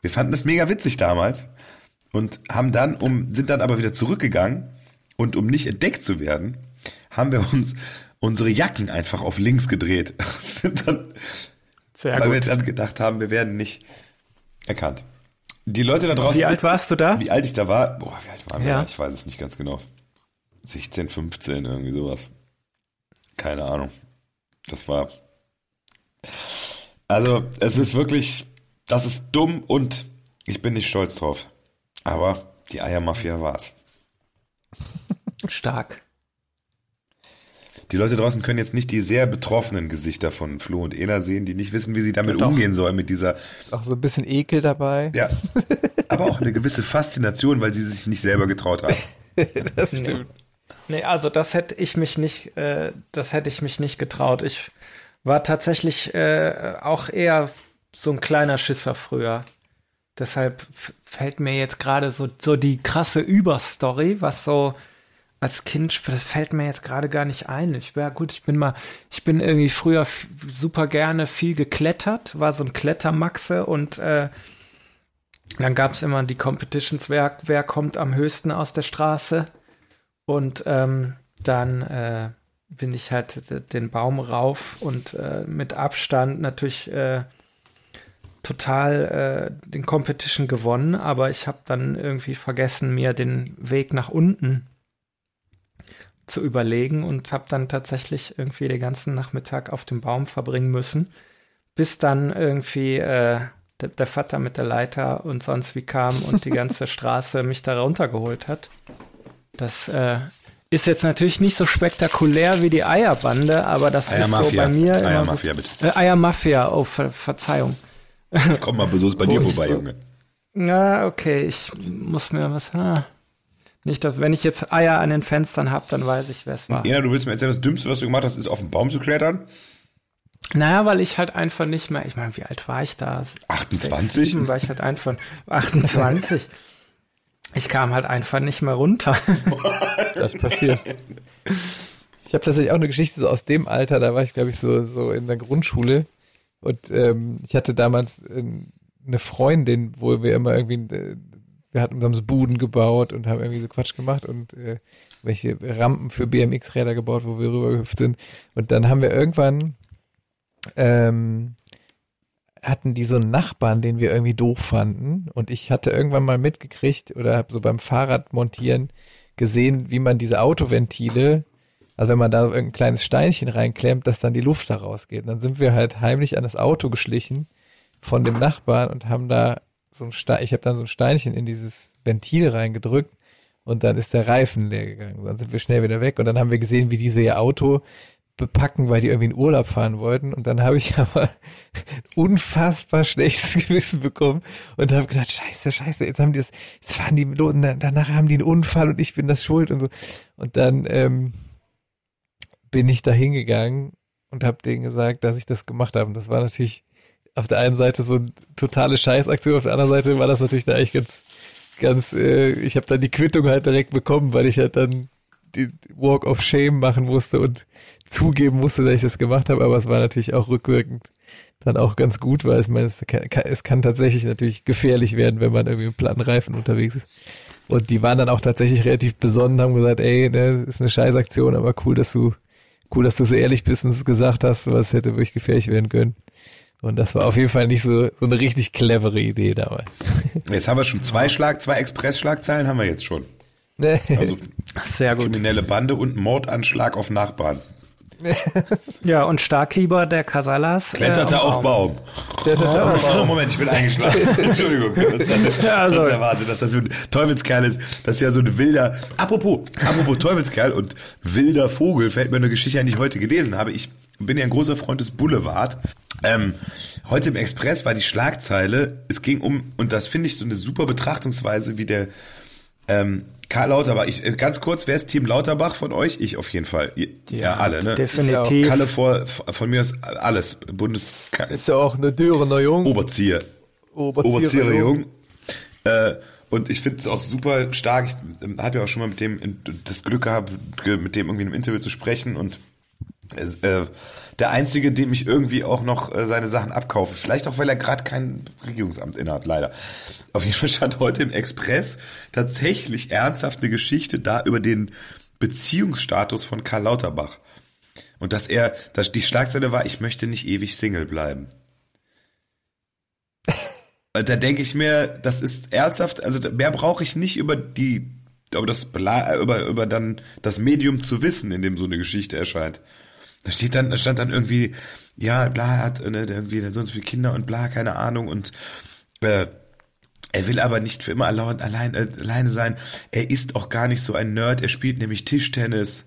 Wir fanden das mega witzig damals und haben dann um sind dann aber wieder zurückgegangen und um nicht entdeckt zu werden, haben wir uns unsere Jacken einfach auf links gedreht. sind dann, Sehr weil wir gut. dann gedacht haben, wir werden nicht erkannt. Die Leute da draußen. Wie alt warst du da? Wie alt ich da war? Boah, wie alt waren wir Ja. da? Ich weiß es nicht ganz genau. 16, 15, irgendwie sowas. Keine Ahnung. Das war. Also, es ist wirklich, das ist dumm und ich bin nicht stolz drauf. Aber die Eiermafia war's. Stark. Die Leute draußen können jetzt nicht die sehr betroffenen Gesichter von Flo und Ena sehen, die nicht wissen, wie sie damit Doch. umgehen sollen mit dieser, Ist auch so ein bisschen Ekel dabei. ja, aber auch eine gewisse Faszination, weil sie sich nicht selber getraut haben. das stimmt. Nee, also das hätte ich mich nicht, äh, das hätte ich mich nicht getraut. Ich war tatsächlich äh, auch eher so ein kleiner Schisser früher. Deshalb fällt mir jetzt gerade so, so die krasse Überstory, was so als Kind das fällt mir jetzt gerade gar nicht ein. Ich ja gut, ich bin mal, ich bin irgendwie früher super gerne viel geklettert, war so ein Klettermaxe und äh, dann gab es immer die Competitions, wer, wer kommt am höchsten aus der Straße. Und ähm, dann äh, bin ich halt den Baum rauf und äh, mit Abstand natürlich äh, total äh, den Competition gewonnen, aber ich habe dann irgendwie vergessen, mir den Weg nach unten zu überlegen und habe dann tatsächlich irgendwie den ganzen Nachmittag auf dem Baum verbringen müssen, bis dann irgendwie äh, der, der Vater mit der Leiter und sonst wie kam und die ganze Straße mich da runtergeholt hat. Das äh, ist jetzt natürlich nicht so spektakulär wie die Eierbande, aber das ist so Eiermafia. bei mir immer Eiermafia, bitte. Äh, Eiermafia, oh, Ver Verzeihung. Komm mal besuchst bei dir vorbei, so- Junge. Ja, okay, ich muss mir was. Ah. Nicht, dass wenn ich jetzt Eier an den Fenstern habe, dann weiß ich, wer es war. Ina, du willst mir erzählen, das Dümmste, was du gemacht hast, ist auf den Baum zu klettern? Naja, weil ich halt einfach nicht mehr, ich meine, wie alt war ich da? 28? Sechs, sieben war ich halt einfach 28. Ich kam halt einfach nicht mehr runter. Das passiert. Ich habe tatsächlich auch eine Geschichte so aus dem Alter, da war ich, glaube ich, so, so in der Grundschule. Und ähm, ich hatte damals äh, eine Freundin, wo wir immer irgendwie, äh, wir hatten so Buden gebaut und haben irgendwie so Quatsch gemacht und äh, welche Rampen für BMX-Räder gebaut, wo wir rübergehüpft sind. Und dann haben wir irgendwann ähm, hatten die so einen Nachbarn, den wir irgendwie doof fanden. Und ich hatte irgendwann mal mitgekriegt oder habe so beim Fahrrad montieren gesehen, wie man diese Autoventile, also wenn man da irgendein kleines Steinchen reinklemmt, dass dann die Luft da rausgeht. Und dann sind wir halt heimlich an das Auto geschlichen von dem Nachbarn und haben da so ein Stein, ich habe dann so ein Steinchen in dieses Ventil reingedrückt und dann ist der Reifen leer gegangen. Dann sind wir schnell wieder weg und dann haben wir gesehen, wie diese ihr Auto bepacken, weil die irgendwie in Urlaub fahren wollten. Und dann habe ich aber unfassbar schlechtes Gewissen bekommen und habe gedacht, scheiße, scheiße, jetzt haben die das, jetzt fahren die los und danach haben die einen Unfall und ich bin das schuld und so. Und dann ähm, bin ich da hingegangen und habe denen gesagt, dass ich das gemacht habe. Und das war natürlich auf der einen Seite so eine totale Scheißaktion, auf der anderen Seite war das natürlich da eigentlich ganz, ganz, äh, ich habe dann die Quittung halt direkt bekommen, weil ich halt dann die Walk of Shame machen musste und zugeben musste, dass ich das gemacht habe, aber es war natürlich auch rückwirkend dann auch ganz gut, weil es, meine, es, kann, es kann tatsächlich natürlich gefährlich werden, wenn man irgendwie mit platten Reifen unterwegs ist. Und die waren dann auch tatsächlich relativ besonnen, haben gesagt, ey, ne, ist eine Scheißaktion, aber cool, dass du, cool, dass du so ehrlich bist und es gesagt hast, was hätte wirklich gefährlich werden können. Und das war auf jeden Fall nicht so, so eine richtig clevere Idee damals. Jetzt haben wir schon zwei Schlag, zwei Express-Schlagzeilen haben wir jetzt schon. Also Sehr gut. kriminelle Bande und Mordanschlag auf Nachbarn. Ja, und Starkieber der Casalas. Kletterte äh, auf Baum. Das ist auch- Oh, Moment, ich bin eingeschlafen. Entschuldigung. Das ist, ja, also- das ist ja Wahnsinn, dass das so ein Teufelskerl ist. Das ist ja so ein wilder, apropos, apropos Teufelskerl und wilder Vogel, fällt mir eine Geschichte ein, die ich heute gelesen habe. Ich bin ja ein großer Freund des Boulevard. Ähm, heute im Express war die Schlagzeile, es ging um, und das finde ich so eine super Betrachtungsweise, wie der ähm, Karl Lauterbach, ich, äh, ganz kurz, wer ist Team Lauterbach von euch? Ich auf jeden Fall. Ihr, ja, alle, ne? Definitiv. Kalle vor, von mir aus alles. Bundes Ist ja auch eine Dürrener Jung. Oberzieher. Oberzieher Jung. Äh, und ich finde es auch super stark. Ich ähm, habe ja auch schon mal mit dem das Glück gehabt, ge- mit dem irgendwie in einem Interview zu sprechen und äh, der einzige, dem ich irgendwie auch noch äh, seine Sachen abkaufe. Vielleicht auch, weil er gerade kein Regierungsamt innehat, leider. Auf jeden Fall stand heute im Express tatsächlich ernsthaft eine Geschichte da über den Beziehungsstatus von Karl Lauterbach. Und dass er, dass die Schlagzeile war, ich möchte nicht ewig Single bleiben. Da denke ich mir, das ist ernsthaft, also mehr brauche ich nicht über die, über das, über, über dann das Medium zu wissen, in dem so eine Geschichte erscheint. Da steht dann, da stand dann irgendwie, ja, bla, er hat ne, irgendwie so und so viele Kinder und bla, keine Ahnung und äh, er will aber nicht für immer allein, allein, äh, alleine sein. Er ist auch gar nicht so ein Nerd, er spielt nämlich Tischtennis.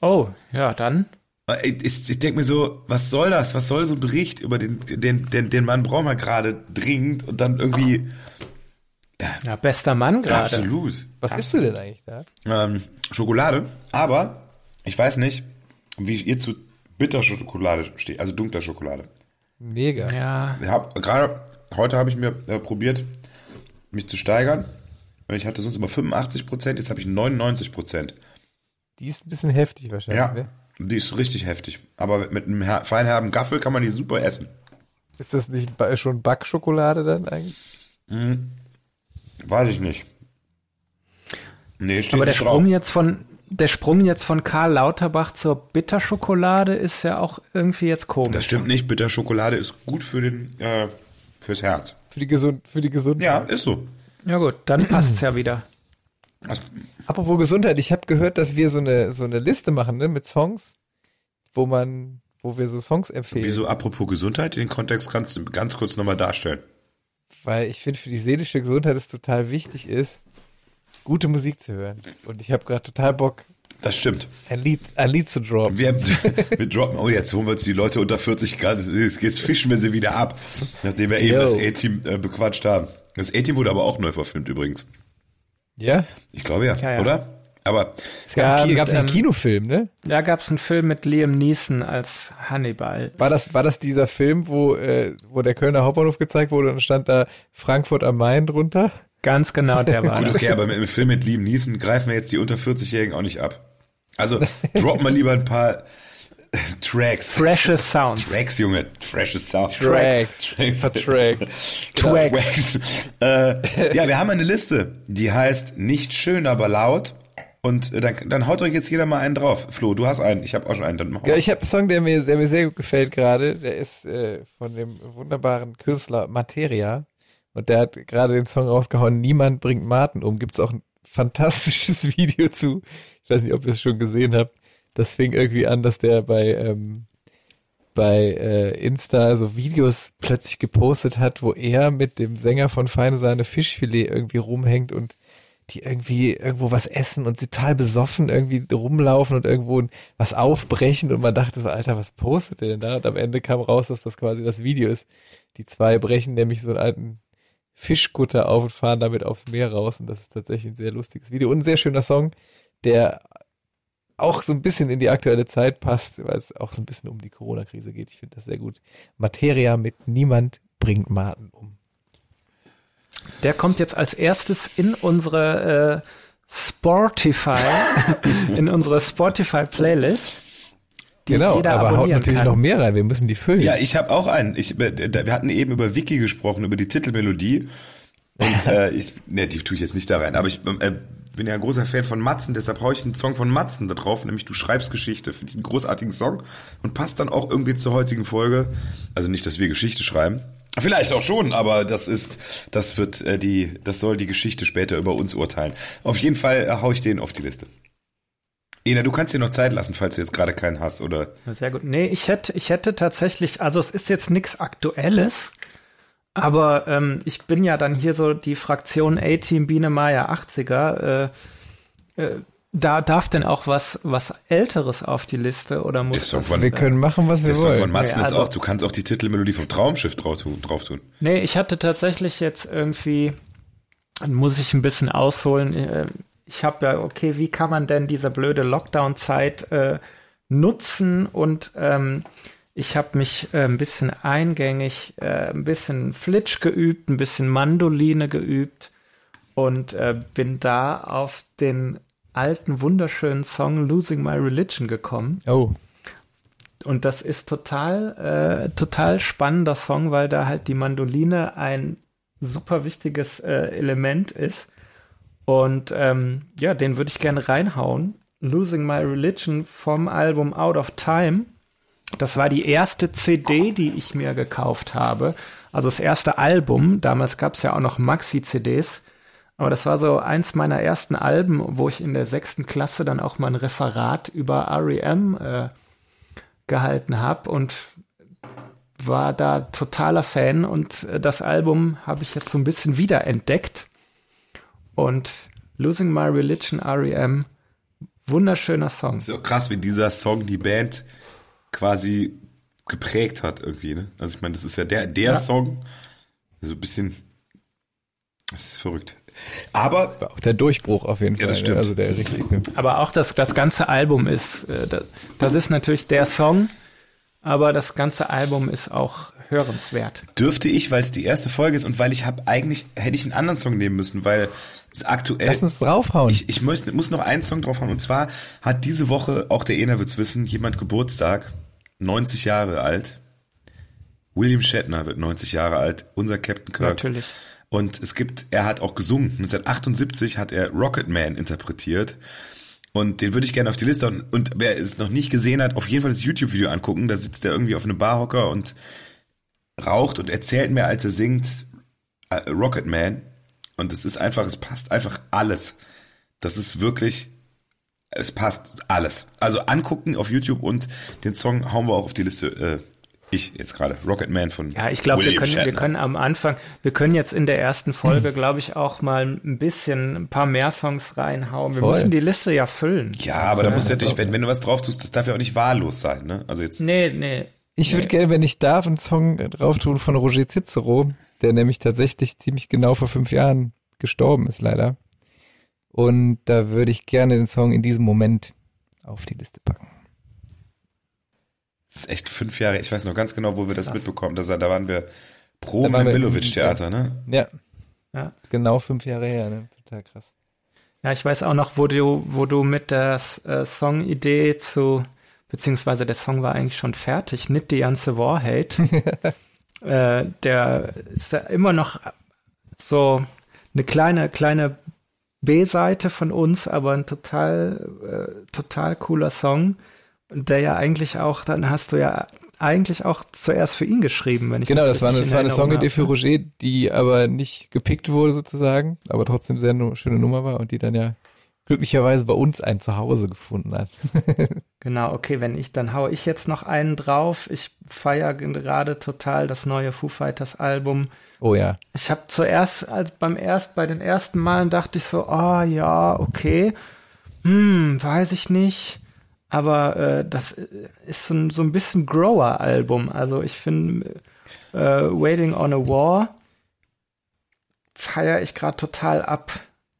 Oh, ja, dann. Äh, Ich, ich denke mir so, was soll das? Was soll so ein Bericht über den, den, den, den Mann brauchen wir gerade dringend und dann irgendwie, Ja, bester Mann gerade. Absolut. Was isst du denn eigentlich da? Ähm, Schokolade, aber ich weiß nicht, wie ihr zu Bitterschokolade steht, also dunkler Schokolade. Mega. Ja, Ich hab, gerade heute habe ich mir äh, probiert, mich zu steigern. Ich hatte sonst immer 85 Prozent, jetzt habe ich 99 Prozent. Die ist ein bisschen heftig wahrscheinlich. Ja, Ne? die ist richtig heftig. Aber mit einem her- feinherben Gaffel kann man die super essen. Ist das nicht schon Backschokolade dann eigentlich? Weiß ich nicht. Nee, steht aber der nicht Sprung drauf. jetzt von der Sprung jetzt von Karl Lauterbach zur Bitterschokolade ist ja auch irgendwie jetzt komisch. Das stimmt nicht, Bitterschokolade ist gut für den, äh, fürs Herz. Für die, Gesund für die Gesundheit. Ja, ist so. Ja gut, dann passt's ja wieder. Das, Apropos Gesundheit, ich habe gehört, dass wir so eine, so eine Liste machen ne, mit Songs, wo man, wo wir so Songs empfehlen. wieso, apropos Gesundheit, den Kontext kannst du ganz kurz nochmal darstellen. Weil ich finde, für die seelische Gesundheit es total wichtig ist, gute Musik zu hören. Und ich habe gerade total Bock, Das stimmt. ein Lied, ein Lied zu droppen. Wir, wir droppen, oh, jetzt holen wir uns die Leute unter 40 Grad, jetzt, jetzt fischen wir sie wieder ab, nachdem wir eben Yo. das A-Team äh, bequatscht haben. Das A-Team wurde aber auch neu verfilmt übrigens. Ja? Ich glaube ja, Ja, ja. oder? Aber Es gab, Ja, Ki- gab's einen ähm, Kinofilm, ne? Da gab's einen Film mit Liam Neeson als Hannibal. War das, war das dieser Film, wo, äh, wo der Kölner Hauptbahnhof gezeigt wurde und stand da Frankfurt am Main drunter? Ganz genau, der war gut, okay, aber mit dem Film mit Liam Neeson greifen wir jetzt die unter 40-Jährigen auch nicht ab. Also droppen wir lieber ein paar Tracks. Freshes Sounds. Tracks, Junge. Freshes Sound. Tracks. Tracks. Tracks. Tracks. äh, ja, wir haben eine Liste, die heißt nicht schön, aber laut. Und äh, dann, dann haut euch jetzt jeder mal einen drauf. Flo, du hast einen. Ich habe auch schon einen. Dann mach Ja, mal. ich habe einen Song, der mir, der mir sehr gut gefällt gerade. Der ist äh, von dem wunderbaren Künstler Materia. Und der hat gerade den Song rausgehauen, Niemand bringt Martin um. Gibt's auch ein fantastisches Video zu. Ich weiß nicht, ob ihr es schon gesehen habt. Das fing irgendwie an, dass der bei, ähm, bei äh, Insta so Videos plötzlich gepostet hat, wo er mit dem Sänger von Feine Sahne Fischfilet irgendwie rumhängt und die irgendwie irgendwo was essen und total besoffen irgendwie rumlaufen und irgendwo was aufbrechen und man dachte so, Alter, was postet der denn da? Und am Ende kam raus, dass das quasi das Video ist. Die zwei brechen nämlich so einen alten Fischkutter auf und fahren damit aufs Meer raus und das ist tatsächlich ein sehr lustiges Video und ein sehr schöner Song, der auch so ein bisschen in die aktuelle Zeit passt, weil es auch so ein bisschen um die Corona-Krise geht. Ich finde das sehr gut. Materia mit Niemand bringt Martin um. Der kommt jetzt als erstes in unsere äh, Spotify, in unsere Spotify-Playlist. Die Genau, jeder aber haut natürlich kann. noch mehr rein. Wir müssen die füllen. Ja, ich habe auch einen. Ich, äh, wir hatten eben über Wiki gesprochen, über die Titelmelodie. Und äh, ich, ne, die tue ich jetzt nicht da rein. Aber ich äh, bin ja ein großer Fan von Matzen, deshalb hau ich einen Song von Matzen da drauf, nämlich Du schreibst Geschichte. Finde ich einen großartigen Song und passt dann auch irgendwie zur heutigen Folge. Also nicht, dass wir Geschichte schreiben. Vielleicht auch schon, aber das ist, das wird äh, die, das soll die Geschichte später über uns urteilen. Auf jeden Fall äh, hau ich den auf die Liste. Ena, du kannst dir noch Zeit lassen, falls du jetzt gerade keinen hast, oder? Sehr gut. Nee, ich hätte, ich hätte tatsächlich, also es ist jetzt nichts Aktuelles, aber ähm, ich bin ja dann hier so die Fraktion A-Team Biene Maya 80er. Äh, äh, da darf denn auch was, was Älteres auf die Liste oder muss das, von- wir können machen, was wir Song wollen. von Matzen Ja, ist also- auch, du kannst auch die Titelmelodie vom Traumschiff drauf tun. Drauf tun. Nee, ich hatte tatsächlich jetzt irgendwie, dann muss ich ein bisschen ausholen. Ich habe ja, okay, wie kann man denn diese blöde Lockdown-Zeit äh, nutzen? Und ähm, ich habe mich äh, ein bisschen eingängig, äh, ein bisschen Flitsch geübt, ein bisschen Mandoline geübt und äh, bin da auf den alten, wunderschönen Song Losing My Religion gekommen. Oh, Und das ist total, äh, total spannender Song, weil da halt die Mandoline ein super wichtiges äh, Element ist. Und ähm, ja, den würde ich gerne reinhauen. Losing My Religion vom Album Out of Time. Das war die erste CD, die ich mir gekauft habe. Also das erste Album. Damals gab es ja auch noch Maxi-CDs. Aber das war so eins meiner ersten Alben, wo ich in der sechsten Klasse dann auch mal ein Referat über REM äh, gehalten habe und war da totaler Fan und äh, das Album habe ich jetzt so ein bisschen wiederentdeckt und Losing My Religion REM wunderschöner Song. Ist auch krass, wie dieser Song die Band quasi geprägt hat irgendwie, ne? Also ich meine, das ist ja der, der Ja. Song, so ein bisschen Das ist verrückt. Aber War auch der Durchbruch auf jeden Ja, Fall. das ne? stimmt. Also der Das ist-. Aber auch das, das ganze Album ist, äh, das, das ist natürlich der Song, aber das ganze Album ist auch hörenswert. dürfte ich, weil es die erste Folge ist und weil ich habe eigentlich, hätte ich einen anderen Song nehmen müssen, weil es aktuell. Lass uns draufhauen. Ich, ich muss, muss noch einen Song drauf haben. Und zwar hat diese Woche, auch der Ena wird's wissen, jemand Geburtstag, 90 Jahre alt. William Shatner wird 90 Jahre alt, unser Captain Kirk. Natürlich. Und es gibt, er hat auch gesungen. 1978 hat er Rocket Man interpretiert. Und den würde ich gerne auf die Liste. Und, und wer es noch nicht gesehen hat, auf jeden Fall das YouTube-Video angucken. Da sitzt er irgendwie auf einem Barhocker und raucht und erzählt mir, als er singt, äh, Rocket Man. Und es ist einfach, es passt einfach alles. Das ist wirklich, es passt alles. Also angucken auf YouTube und den Song hauen wir auch auf die Liste. Äh, ich jetzt gerade, Rocket Man von Ja, ich glaube, wir können, wir können am Anfang, wir können jetzt in der ersten Folge, glaube ich, auch mal ein bisschen, ein paar mehr Songs reinhauen. Wir Voll. müssen die Liste ja füllen. Ja, aber da Ja, musst du natürlich, wenn, wenn du was drauf tust, das darf ja auch nicht wahllos sein, ne? Also jetzt, Nee, nee. Ich würde gerne, wenn ich darf, einen Song drauf tun von Roger Cicero, der nämlich tatsächlich ziemlich genau vor fünf Jahren gestorben ist, leider. Und da würde ich gerne den Song in diesem Moment auf die Liste packen. das ist echt fünf Jahre, ich weiß noch ganz genau, wo wir das Krass. mitbekommen. Das, da waren wir wir- Milovic-Theater, ne? Ja, Ja. genau fünf Jahre her, ne? Total krass. Ja, ich weiß auch noch, wo du, wo du mit der äh, Songidee zu, beziehungsweise der Song war eigentlich schon fertig, Nicht die ganze Wahrheit. äh, der ist ja immer noch so eine kleine, kleine B-Seite von uns, aber ein total, äh, total cooler Song. Der ja eigentlich auch, dann hast du ja eigentlich auch zuerst für ihn geschrieben, wenn ich Genau, das war eine, das war in eine Songidee für Roger, die aber nicht gepickt wurde sozusagen, aber trotzdem sehr nu schöne Nummer war und die dann ja glücklicherweise bei uns ein Zuhause gefunden hat. Genau, okay, wenn ich, dann hau ich jetzt noch einen drauf. Ich feiere gerade total das neue Foo Fighters Album. Oh ja. Ich habe zuerst, als beim erst, bei den ersten Malen dachte ich so, ah ja, okay, hm, weiß ich nicht. Aber äh, das ist so ein, so ein bisschen Grower-Album. Also ich finde äh, Waiting on a War feiere ich gerade total ab.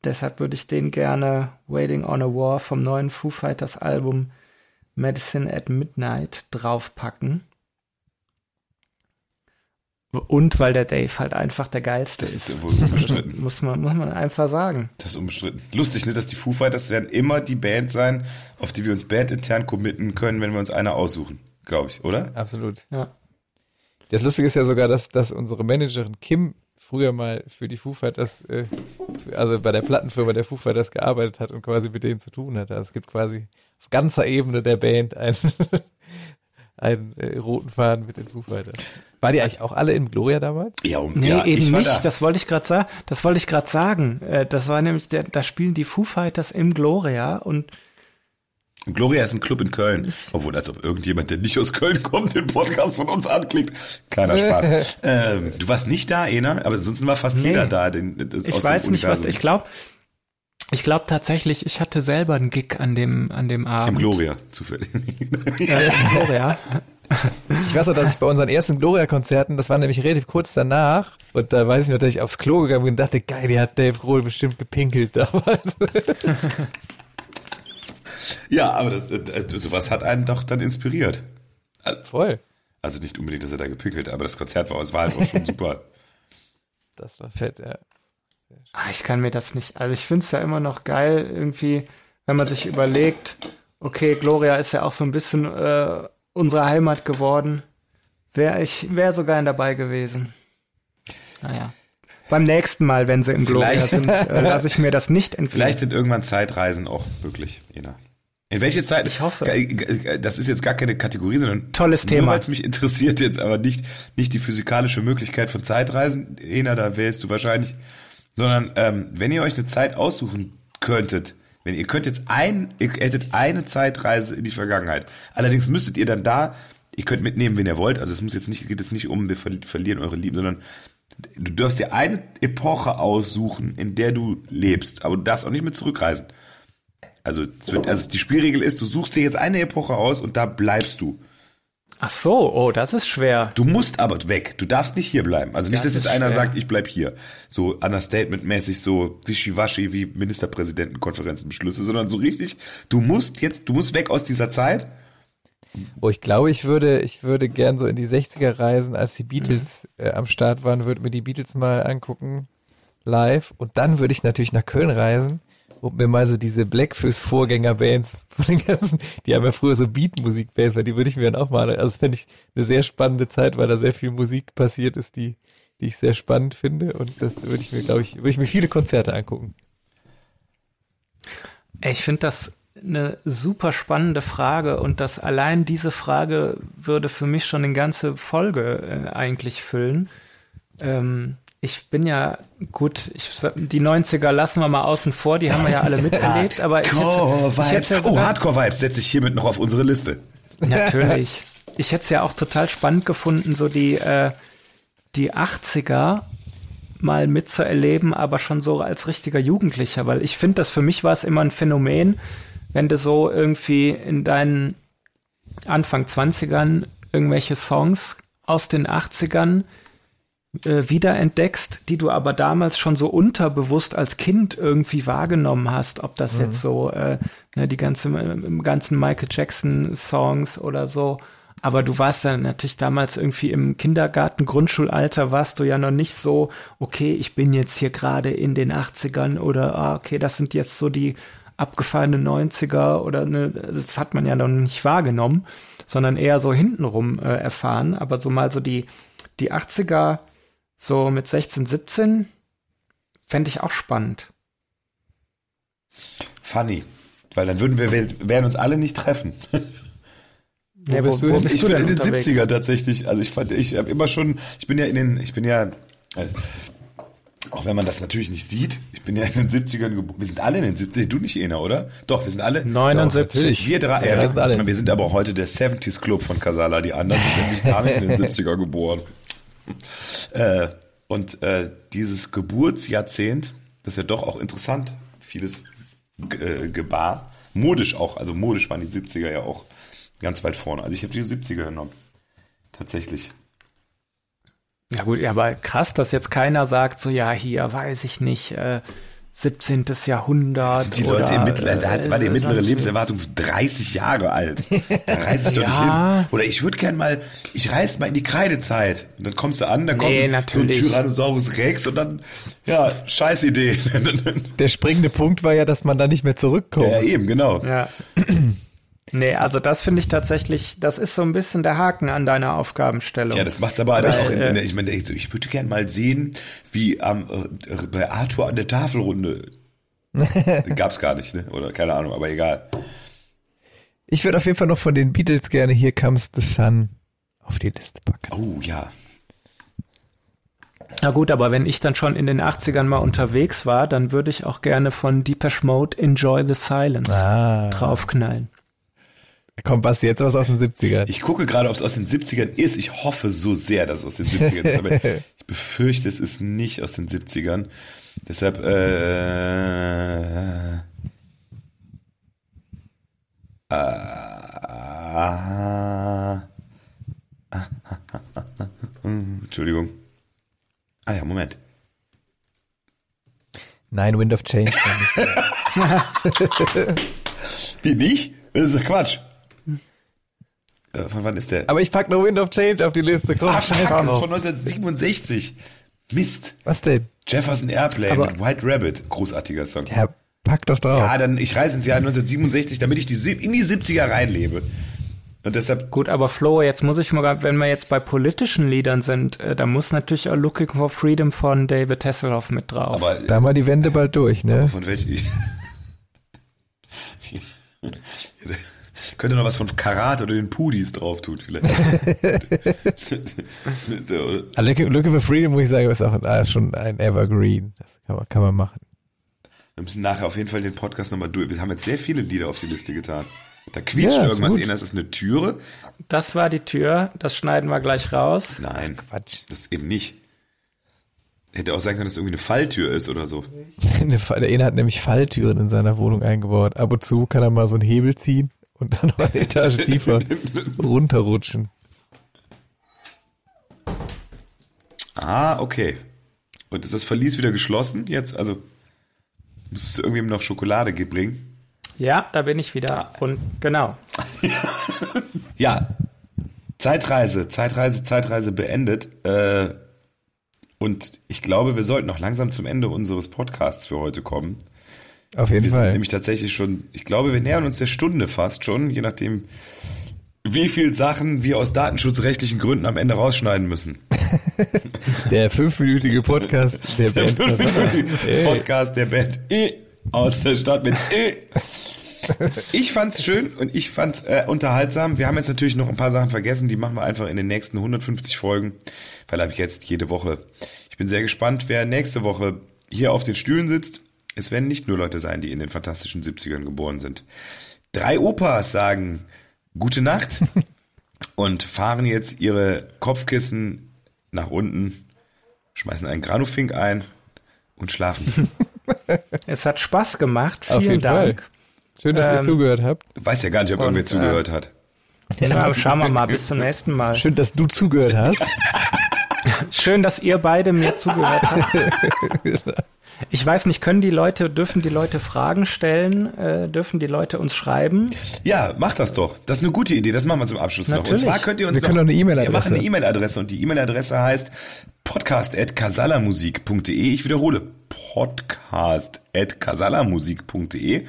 Deshalb würde ich den gerne Waiting on a War vom neuen Foo Fighters Album Medicine at Midnight draufpacken. Und weil der Dave halt einfach der geilste Das ist. ist ja wohl unbestritten. muss man, muss man einfach sagen. Das ist unbestritten. Lustig, ne, dass die Foo Fighters werden immer die Band sein, auf die wir uns bandintern committen können, wenn wir uns eine aussuchen. Glaube ich, oder? Absolut. Ja. Das Lustige ist ja sogar, dass, dass unsere Managerin Kim früher mal für die Foo Fighters, äh, also bei der Plattenfirma der Foo Fighters gearbeitet hat und quasi mit denen zu tun hatte. Also es gibt quasi auf ganzer Ebene der Band einen, einen äh, roten Faden mit den Foo Fighters. War die eigentlich auch alle in Gloria damals? Ja, um, Nee, ja, eben nicht. da. Das wollte ich gerade sagen. Das wollte ich gerade sagen. Äh, Das war nämlich, der, da spielen die Foo Fighters im Gloria und Gloria ist ein Club in Köln. Obwohl, als ob irgendjemand, der nicht aus Köln kommt, den Podcast von uns anklickt. Kleiner Spaß. ähm, du warst nicht da, Ena, aber sonst war fast Nee. jeder da. Den, das ich aus dem weiß nicht, was. Ich glaube, ich glaube tatsächlich, ich hatte selber einen Gig an dem an dem Im Abend. Gloria, zufällig. Äh, im Gloria. Ich weiß noch, dass ich bei unseren ersten Gloria-Konzerten, das war nämlich relativ kurz danach, und da weiß ich noch, dass ich aufs Klo gegangen bin und dachte, geil, die hat Dave Grohl bestimmt gepinkelt damals. ja, aber das, äh, sowas hat einen doch dann inspiriert. Voll. Also nicht unbedingt, dass er da gepinkelt, aber das Konzert war, es war halt auch schon super. Das war fett, ja. Ah, ich kann mir das nicht. Also ich finde es ja immer noch geil, irgendwie, wenn man sich überlegt, okay, Gloria ist ja auch so ein bisschen äh, unsere Heimat geworden. Wäre ich, wäre so gern dabei gewesen. Naja. Beim nächsten Mal, wenn sie im Gloria Vielleicht- sind, äh, lasse ich mir das nicht entgehen. Vielleicht sind irgendwann Zeitreisen auch möglich, Ena. In welche Zeit? Ich hoffe. Das ist jetzt gar keine Kategorie, sondern Tolles nur Thema. weil es mich interessiert jetzt, aber nicht, nicht die physikalische Möglichkeit von Zeitreisen. Ena, da wählst du wahrscheinlich, sondern ähm, wenn ihr euch eine Zeit aussuchen könntet, wenn ihr könnt jetzt ein, ihr hättet eine Zeitreise in die Vergangenheit. Allerdings müsstet ihr dann da, ihr könnt mitnehmen, wen ihr wollt. Also es muss jetzt nicht, geht jetzt nicht um, wir verli- verlieren eure Lieben, sondern du darfst dir eine Epoche aussuchen, in der du lebst, aber du darfst auch nicht mehr zurückreisen. Also, wird, also die Spielregel ist, du suchst dir jetzt eine Epoche aus und da bleibst du. Ach so, oh, das ist schwer. Du musst aber weg. Du darfst nicht hier bleiben. Also nicht, Das dass jetzt einer schwer. sagt, ich bleib hier. So understatement-mäßig, so wischiwaschi wie Ministerpräsidentenkonferenzenbeschlüsse, sondern so richtig, du musst jetzt, du musst weg aus dieser Zeit. Oh, ich glaube, ich würde, ich würde gern so in die 60er reisen, als die Beatles äh, am Start waren, würde mir die Beatles mal angucken, live. Und dann würde ich natürlich nach Köln reisen und mir mal so diese Blackfish-Vorgängerbands von den ganzen, die haben ja früher so Beatmusik-Bands, weil die würde ich mir dann auch mal, also das fände ich eine sehr spannende Zeit, weil da sehr viel Musik passiert ist, die, die ich sehr spannend finde. Und das würde ich mir, glaube ich, würde ich mir viele Konzerte angucken. Ich finde das eine super spannende Frage und das allein diese Frage würde für mich schon eine ganze Folge äh, eigentlich füllen. Ähm, ich bin ja gut, ich, die 90er lassen wir mal außen vor, die haben wir ja alle miterlebt, aber ich hätte, ich hätte ja oh, sogar, Hardcore-Vibes setze ich hiermit noch auf unsere Liste. Natürlich. Ich hätte es ja auch total spannend gefunden, so die, äh, die 80er mal mitzuerleben, aber schon so als richtiger Jugendlicher, weil ich finde, das für mich war es immer ein Phänomen, wenn du so irgendwie in deinen Anfang 20ern irgendwelche Songs aus den 80ern äh, wiederentdeckst, die du aber damals schon so unterbewusst als Kind irgendwie wahrgenommen hast, ob das jetzt so äh, ne, die ganze, ganzen Michael Jackson Songs oder so. Aber du warst dann natürlich damals irgendwie im Kindergarten, Grundschulalter warst du ja noch nicht so, okay, ich bin jetzt hier gerade in den 80ern oder ah, okay, das sind jetzt so die abgefahrenen 90er oder ne, das hat man ja noch nicht wahrgenommen, sondern eher so hintenrum äh, erfahren. Aber so mal so die, die 80er so mit 16, 17 fände ich auch spannend. Funny. Weil dann würden wir, wir werden uns alle nicht treffen. Ja, bist du denn? ich bin in den 70er tatsächlich. Also ich fand, ich habe immer schon, ich bin ja in den, ich bin ja, also, auch wenn man das natürlich nicht sieht, ich bin ja in den 70ern geboren. Wir sind alle in den 70ern, du nicht einer, oder? Doch, wir sind alle. 79. Wir drei, Ja, ja, wir sind alle wir sind aber heute der 70s Club von Casala. Die anderen sind nämlich gar nicht in den 70er geboren. Äh, und äh, dieses Geburtsjahrzehnt, das ist ja doch auch interessant, vieles äh, gebar. Modisch auch, also modisch waren die 70er ja auch ganz weit vorne. Also ich habe die 70er genommen. Tatsächlich. Ja gut, aber krass, dass jetzt keiner sagt, so ja, hier weiß ich nicht, äh, 17. Jahrhundert. Die Leute oder, im Mittel, da hat, war die äh, mittlere Lebenserwartung 30 Jahre alt. Da reise ich doch nicht Ja. hin. Oder ich würde gern mal, ich reise mal in die Kreidezeit. Und dann kommst du an, dann Nee, kommt so ein Tyrannosaurus Rex und dann, ja, scheiß Idee. Der springende Punkt war ja, dass man da nicht mehr zurückkommt. ja, eben, genau. Ja. Nee, also das finde ich tatsächlich, das ist so ein bisschen der Haken an deiner Aufgabenstellung. Ja, das macht's aber halt auch in, in äh, der, ich meine, ich, ich würde gern mal sehen, wie am, äh, bei Arthur an der Tafelrunde. Gab's gar nicht, ne? Oder keine Ahnung, aber egal. Ich würde auf jeden Fall noch von den Beatles gerne Here Comes the Sun auf die Liste packen. Oh, ja. Na gut, aber wenn ich dann schon in den 80ern mal unterwegs war, dann würde ich auch gerne von Deepesh Mode Enjoy the Silence Ah. draufknallen. Komm, Basti, jetzt was aus den 70ern. Ich gucke gerade, ob es aus den 70ern ist. Ich hoffe so sehr, dass es aus den 70ern ist, aber ich befürchte, es ist nicht aus den 70ern. Deshalb, äh, äh, Entschuldigung. Ah ja, Moment. Nein, Wind of Change. Wie nicht? Das ist doch Quatsch. Äh, von wann ist der? Aber ich pack noch Wind of Change auf die Liste. Komm, Ah, scheiß fuck, das ist von 1967. Mist. Was denn? Jefferson Airplane Aber- mit White Rabbit. Großartiger Song. Ja, pack doch drauf. Ja, dann ich reise ins Jahr 1967, damit ich die, in die 70er reinlebe. Und deshalb, Gut, aber Flo, jetzt muss ich mal, wenn wir jetzt bei politischen Liedern sind, äh, da muss natürlich auch Looking for Freedom von David Hasselhoff mit drauf. aber Da war die Wende bald durch, ne? von welchen? Könnte noch was von Karat oder den Pudis drauf tun, vielleicht. so, Looking, Looking for Freedom, muss ich sagen, ist auch ah, schon ein Evergreen. Das kann man, kann man machen. wir müssen nachher auf jeden Fall den Podcast nochmal durch. Wir haben jetzt sehr viele Lieder auf die Liste getan. Da quietscht Ja, irgendwas. gut. Erinnert, ist das eine Türe? Das war die Tür, das schneiden wir gleich raus. Nein, Quatsch. das eben nicht. Hätte auch sein können, dass es irgendwie eine Falltür ist oder so. Der eine hat nämlich Falltüren in seiner Wohnung eingebaut. Ab und zu kann er mal so einen Hebel ziehen und dann noch eine Etage tiefer runterrutschen. Ah, okay. Und ist das Verlies wieder geschlossen jetzt? Also musstest du irgendwem noch Schokolade bringen? Ja, da bin ich wieder. Ah. Und genau. ja. Zeitreise, Zeitreise, Zeitreise beendet. Äh, und ich glaube, wir sollten noch langsam zum Ende unseres Podcasts für heute kommen. Auf jeden Wir sind Fall. nämlich tatsächlich schon, ich glaube, wir nähern uns der Stunde fast schon, je nachdem, wie viel Sachen wir aus datenschutzrechtlichen Gründen am Ende rausschneiden müssen. Der fünfminütige Podcast der Der Band. fünfminütige Ey. Podcast der Band E aus der Stadt mit E. Ich fand's schön und ich fand's äh, unterhaltsam. Wir haben jetzt natürlich noch ein paar Sachen vergessen, die machen wir einfach in den nächsten 150 Folgen, weil habe ich jetzt jede Woche. Ich bin sehr gespannt, wer nächste Woche hier auf den Stühlen sitzt. Es werden nicht nur Leute sein, die in den fantastischen 70ern geboren sind. Drei Opas sagen gute Nacht und fahren jetzt ihre Kopfkissen nach unten, schmeißen einen Granufink ein und schlafen. Es hat Spaß gemacht. Auf Vielen jeden Fall. Dank. Schön, dass ihr Ähm, zugehört habt. Du weißt ja gar nicht, ob Und, irgendwer äh, zugehört hat. Ja, schauen wir mal. Bis zum nächsten Mal. Schön, dass du zugehört hast. Schön, dass ihr beide mir zugehört habt. Ich weiß nicht, können die Leute, dürfen die Leute Fragen stellen? Äh, dürfen die Leute uns schreiben? Ja, mach das doch. Das ist eine gute Idee. Das machen wir zum Abschluss noch. Natürlich. Und zwar könnt ihr uns Wir können noch, noch eine E-Mail-Adresse. Wir machen eine E-Mail-Adresse und die E-Mail-Adresse heißt podcast.casalamusik.de. Ich wiederhole. podcast.casalamusik.de.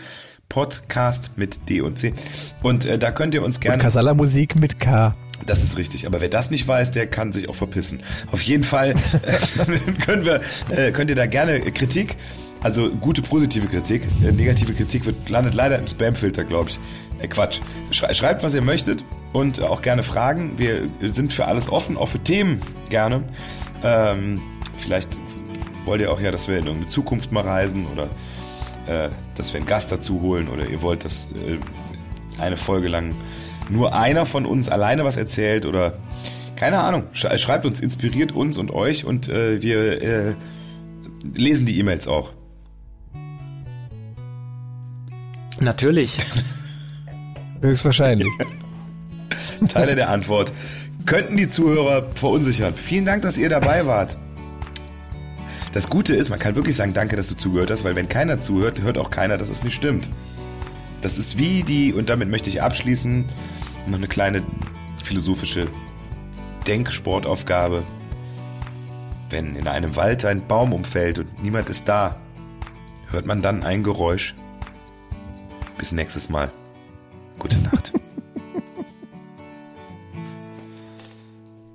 Podcast mit D und C. Und äh, da könnt ihr uns Und gerne Casala Musik mit K. Das ist richtig. Aber wer das nicht weiß, der kann sich auch verpissen. Auf jeden Fall äh, können wir, äh, könnt ihr da gerne Kritik, also gute positive Kritik, äh, negative Kritik wird landet leider im Spamfilter, glaube ich. Äh, Quatsch. Schrei schreibt, was ihr möchtet und auch gerne Fragen. Wir sind für alles offen, auch für Themen gerne. Ähm, vielleicht wollt ihr auch ja, dass wir in irgendeine Zukunft mal reisen oder dass wir einen Gast dazu holen oder ihr wollt, dass eine Folge lang nur einer von uns alleine was erzählt oder keine Ahnung. Sch- Schreibt uns, inspiriert uns und euch und äh, wir äh, lesen die E-Mails auch. Natürlich. Höchstwahrscheinlich. Teile der Antwort. Könnten die Zuhörer verunsichern. Vielen Dank, dass ihr dabei wart. Das Gute ist, man kann wirklich sagen, danke, dass du zugehört hast, weil wenn keiner zuhört, hört auch keiner, dass es nicht stimmt. Das ist wie die, und damit möchte ich abschließen, noch eine kleine philosophische Denksportaufgabe. Wenn in einem Wald ein Baum umfällt und niemand ist da, hört man dann ein Geräusch. Bis nächstes Mal. Gute Nacht.